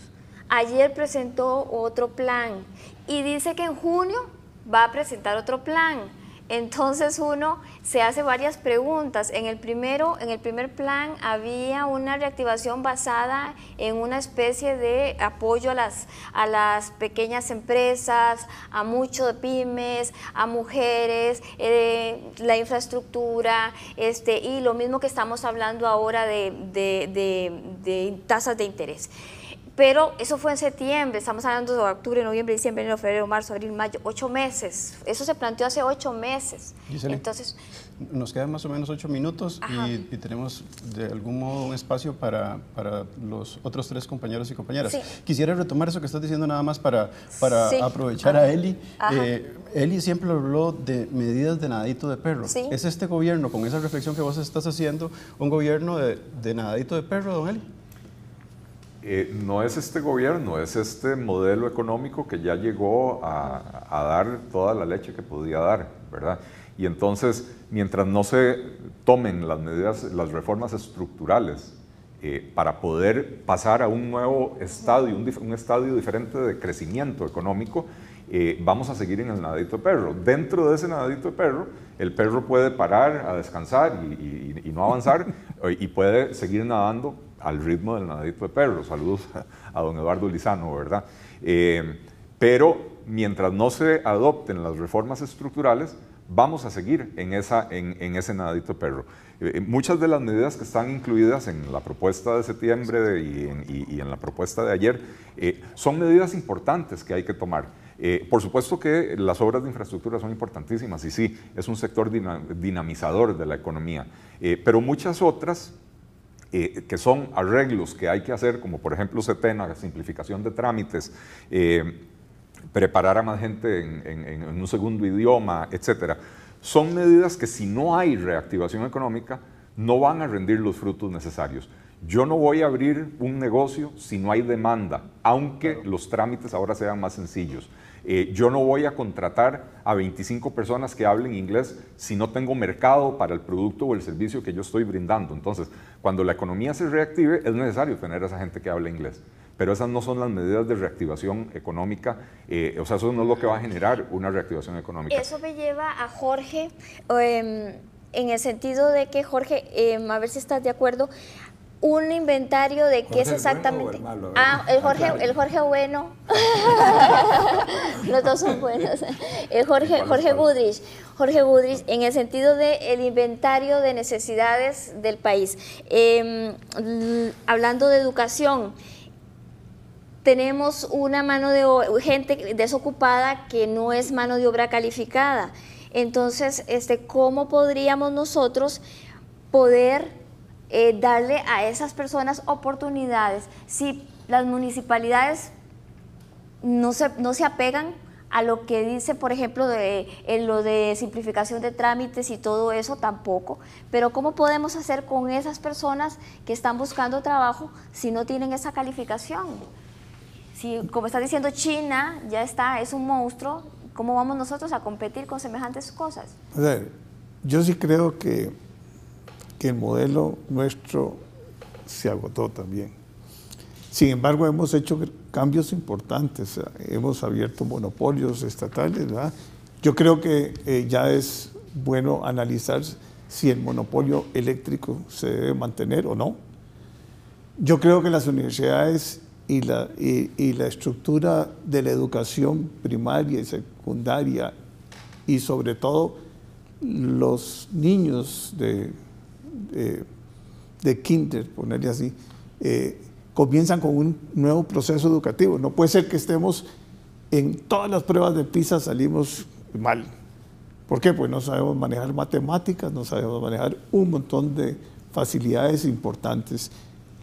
Ayer presentó otro plan y dice que en junio va a presentar otro plan. Entonces uno se hace varias preguntas. En el primero, en el primer plan había una reactivación basada en una especie de apoyo a las, a las pequeñas empresas, a muchos de pymes, a mujeres, eh, la infraestructura, este, y lo mismo que estamos hablando ahora de tasas de interés. Pero eso fue en septiembre, estamos hablando de octubre, noviembre, diciembre, enero, febrero, marzo, abril, mayo, ocho meses. Eso se planteó hace ocho meses. Entonces, nos quedan más o menos ocho minutos y, tenemos de algún modo un espacio para, para, los otros tres compañeros y compañeras. Quisiera retomar eso que estás diciendo nada más para, para aprovechar a Eli. Eh, Eli siempre habló de medidas de nadadito de perro. ¿Es este gobierno, con esa reflexión que vos estás haciendo, un gobierno de, de nadadito de perro, don Eli? Eh, no es este gobierno, es este modelo económico que ya llegó a, dar toda la leche que podía dar, ¿verdad? Y entonces, mientras no se tomen las medidas, las reformas estructurales eh, para poder pasar a un nuevo estadio, un, estadio diferente de crecimiento económico, eh, vamos a seguir en el nadadito de perro. Dentro de ese nadadito de perro, el perro puede parar a descansar y, y no avanzar y puede seguir nadando al ritmo del nadadito de perro. Saludos a, don Eduardo Lizano, ¿verdad? Eh, pero mientras no se adopten las reformas estructurales, vamos a seguir en, esa, en, ese nadadito de perro. Eh, eh, muchas de las medidas que están incluidas en la propuesta de septiembre y, en, la propuesta de ayer son medidas importantes que hay que tomar. por supuesto que las obras de infraestructura son importantísimas y sí, es un sector dinamizador de la economía, pero muchas otras eh, que son arreglos que hay que hacer, como por ejemplo CETENA, simplificación de trámites, eh, preparar a más gente en, un segundo idioma, etcétera, son medidas que si no hay reactivación económica, no van a rendir los frutos necesarios. Yo no voy a abrir un negocio si no hay demanda, aunque los trámites ahora sean más sencillos. Eh, yo no voy a contratar a 25 personas que hablen inglés si no tengo mercado para el producto o el servicio que yo estoy brindando. Entonces, cuando la economía se reactive, es necesario tener a esa gente que hable inglés. Pero esas no son las medidas de reactivación económica, eh, o sea, eso no es lo que va a generar una reactivación económica. Eso me lleva a Jorge, em, en el sentido de que, Jorge, em, a ver si estás de acuerdo, un inventario de qué es exactamente. ah, el Jorge, el Jorge bueno. Los dos son buenos. El Jorge, Jorge Budrich. Jorge Budrich, en el sentido del el inventario de necesidades del país. Em, hablando de educación, tenemos una mano de gente desocupada que no es mano de obra calificada. Entonces, este, ¿cómo podríamos nosotros poder eh, darle a esas personas oportunidades. Si las municipalidades no se, no se apegan a lo que dice, por ejemplo, de, en lo de simplificación de trámites y todo eso, tampoco. Pero ¿cómo podemos hacer con esas personas que están buscando trabajo si no tienen esa calificación? Si, como está diciendo China, ya está, es un monstruo, ¿cómo vamos nosotros a competir con semejantes cosas? A ver, yo sí creo que que el modelo nuestro se agotó también. Sin embargo, hemos hecho cambios importantes, hemos abierto monopolios estatales. Yo creo que eh, ya es bueno analizar si el monopolio eléctrico se debe mantener o no. Yo creo que las universidades y la, y la estructura de la educación primaria y secundaria y sobre todo los niños de de kinder, ponerle así, eh, comienzan con un nuevo proceso educativo. No puede ser que estemos en todas las pruebas de PISA salimos mal. ¿Por qué? Pues no sabemos manejar matemáticas, no sabemos manejar un montón de facilidades importantes.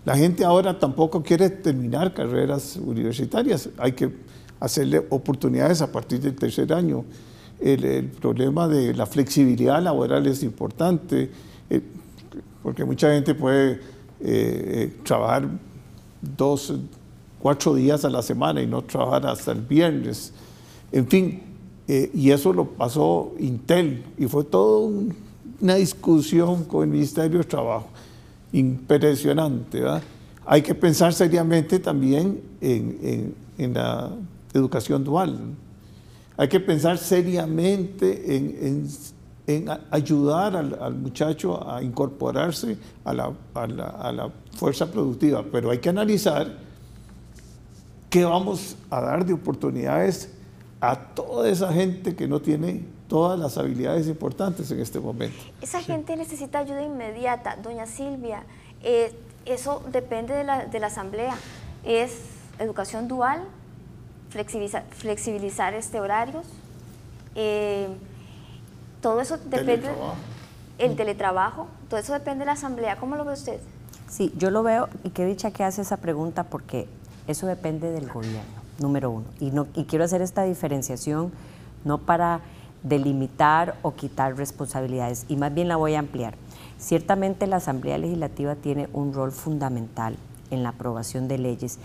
La gente ahora tampoco quiere terminar carreras universitarias, hay que hacerle oportunidades a partir del tercer año. El, problema de la flexibilidad laboral es importante. Porque mucha gente puede eh, eh, trabajar dos, cuatro días a la semana y no trabajar hasta el viernes. En fin, eh, y eso lo pasó Intel y fue toda una discusión con el Ministerio de Trabajo, impresionante. Hay que pensar seriamente también en, en, la educación dual. Hay que pensar seriamente en en ayudar al, muchacho a incorporarse a la, a, la, fuerza productiva, pero hay que analizar qué vamos a dar de oportunidades a toda esa gente que no tiene todas las habilidades importantes en este momento. Esa gente necesita ayuda inmediata. Doña Silvia, eh, eso depende de la, de la Asamblea. Es educación dual, flexibilizar, flexibilizar este horarios. Eh, todo eso depende. Teletrabajo. El teletrabajo, todo eso depende de la asamblea. ¿Cómo lo ve usted? Sí, yo lo veo y qué dicha que hace esa pregunta porque eso depende del gobierno, número uno. Y, no, y quiero hacer esta diferenciación no para delimitar o quitar responsabilidades, y más bien la voy a ampliar. Ciertamente la Asamblea Legislativa tiene un rol fundamental en la aprobación de leyes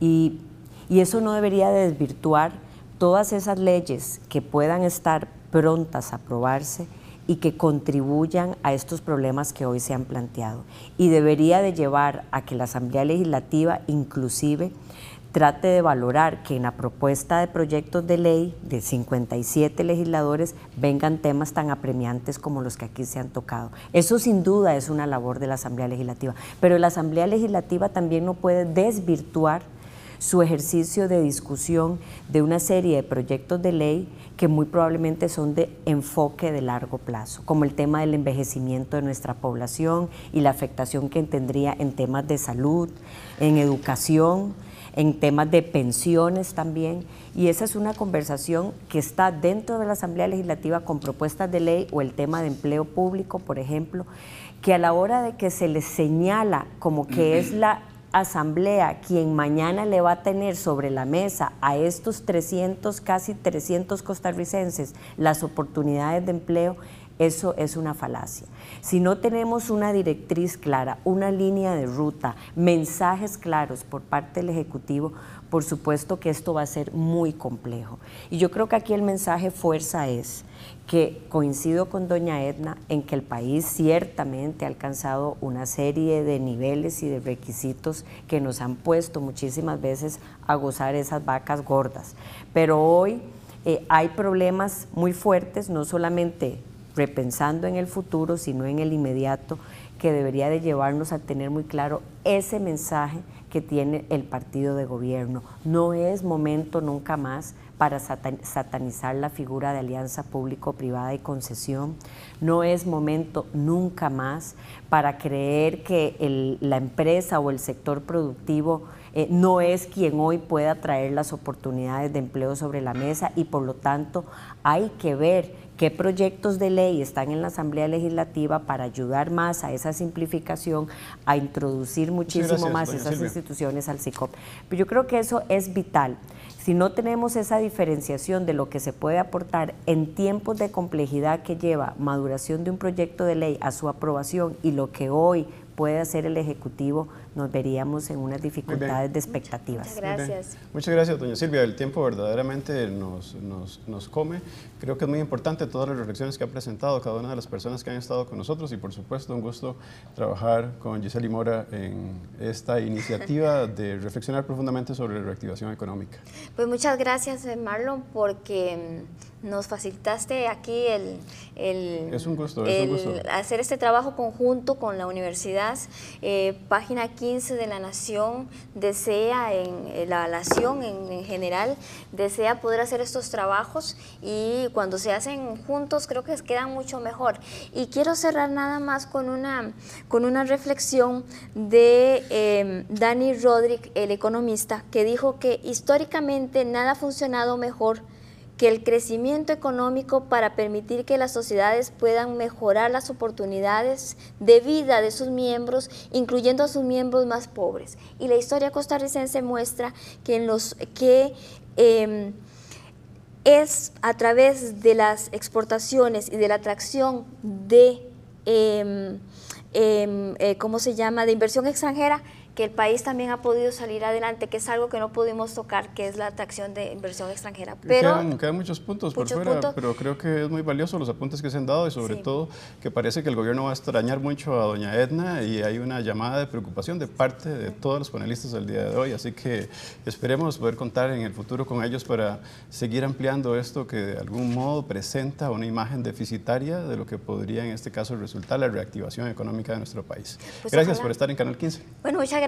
y, y eso no debería desvirtuar todas esas leyes que puedan estar prontas a aprobarse y que contribuyan a estos problemas que hoy se han planteado. Y debería de llevar a que la Asamblea Legislativa inclusive trate de valorar que en la propuesta de proyectos de ley de 57 legisladores vengan temas tan apremiantes como los que aquí se han tocado. Eso sin duda es una labor de la Asamblea Legislativa, pero la Asamblea Legislativa también no puede desvirtuar su ejercicio de discusión de una serie de proyectos de ley que muy probablemente son de enfoque de largo plazo, como el tema del envejecimiento de nuestra población y la afectación que tendría en temas de salud, en educación, en temas de pensiones también. Y esa es una conversación que está dentro de la Asamblea Legislativa con propuestas de ley o el tema de empleo público, por ejemplo, que a la hora de que se les señala como que es la asamblea quien mañana le va a tener sobre la mesa a estos 300, casi 300 costarricenses las oportunidades de empleo, eso es una falacia. Si no tenemos una directriz clara, una línea de ruta, mensajes claros por parte del Ejecutivo, por supuesto que esto va a ser muy complejo. Y yo creo que aquí el mensaje fuerza es que coincido con doña Edna en que el país ciertamente ha alcanzado una serie de niveles y de requisitos que nos han puesto muchísimas veces a gozar esas vacas gordas. Pero hoy eh, hay problemas muy fuertes, no solamente repensando en el futuro, sino en el inmediato, que debería de llevarnos a tener muy claro ese mensaje que tiene el partido de gobierno. No es momento nunca más para satanizar la figura de alianza público-privada y concesión. No es momento nunca más para creer que la empresa o el sector productivo eh, no es quien hoy pueda traer las oportunidades de empleo sobre la mesa y por lo tanto hay que ver qué proyectos de ley están en la Asamblea Legislativa para ayudar más a esa simplificación, a introducir muchísimo más esas instituciones al CICOP. Pero yo creo que eso es vital. Si no tenemos esa diferenciación de lo que se puede aportar en tiempos de complejidad que lleva maduración de un proyecto de ley a su aprobación y lo que hoy puede hacer el Ejecutivo, nos veríamos en unas dificultades de expectativas. Muchas gracias. Muchas gracias, doña Silvia. El tiempo verdaderamente nos, nos, come. Creo que es muy importante todas las reflexiones que ha presentado cada una de las personas que han estado con nosotros y por supuesto un gusto trabajar con Giseli Mora en esta iniciativa de reflexionar profundamente sobre la reactivación económica. Pues muchas gracias, eh, Marlon, porque mm, nos facilitaste aquí el, el, es un gusto, es un gusto. hacer este trabajo conjunto con la universidad. Eh, página 15 de la Nación desea, en, la Nación en, general, desea poder hacer estos trabajos y cuando se hacen juntos creo que quedan mucho mejor. Y quiero cerrar nada más con una, con una reflexión de eh, Dani el economista, que dijo que históricamente nada ha funcionado mejor que el crecimiento económico para permitir que las sociedades puedan mejorar las oportunidades de vida de sus miembros, incluyendo a sus miembros más pobres. Y la historia costarricense muestra que, en los, que em, es a través de las exportaciones y de la atracción de, em, em, eh, ¿cómo se llama?, de inversión extranjera que el país también ha podido salir adelante, que es algo que no pudimos tocar, que es la atracción de inversión extranjera. Pero quedan, muchos puntos por fuera, pero creo que es muy valioso los apuntes que se han dado y sobre todo que parece que el gobierno va a extrañar mucho a doña Edna y hay una llamada de preocupación de parte de todos los panelistas del día de hoy, así que esperemos poder contar en el futuro con ellos para seguir ampliando esto que de algún modo presenta una imagen deficitaria de lo que podría en este caso resultar la reactivación económica de nuestro país. Pues gracias por estar en Canal 15. Bueno, muchas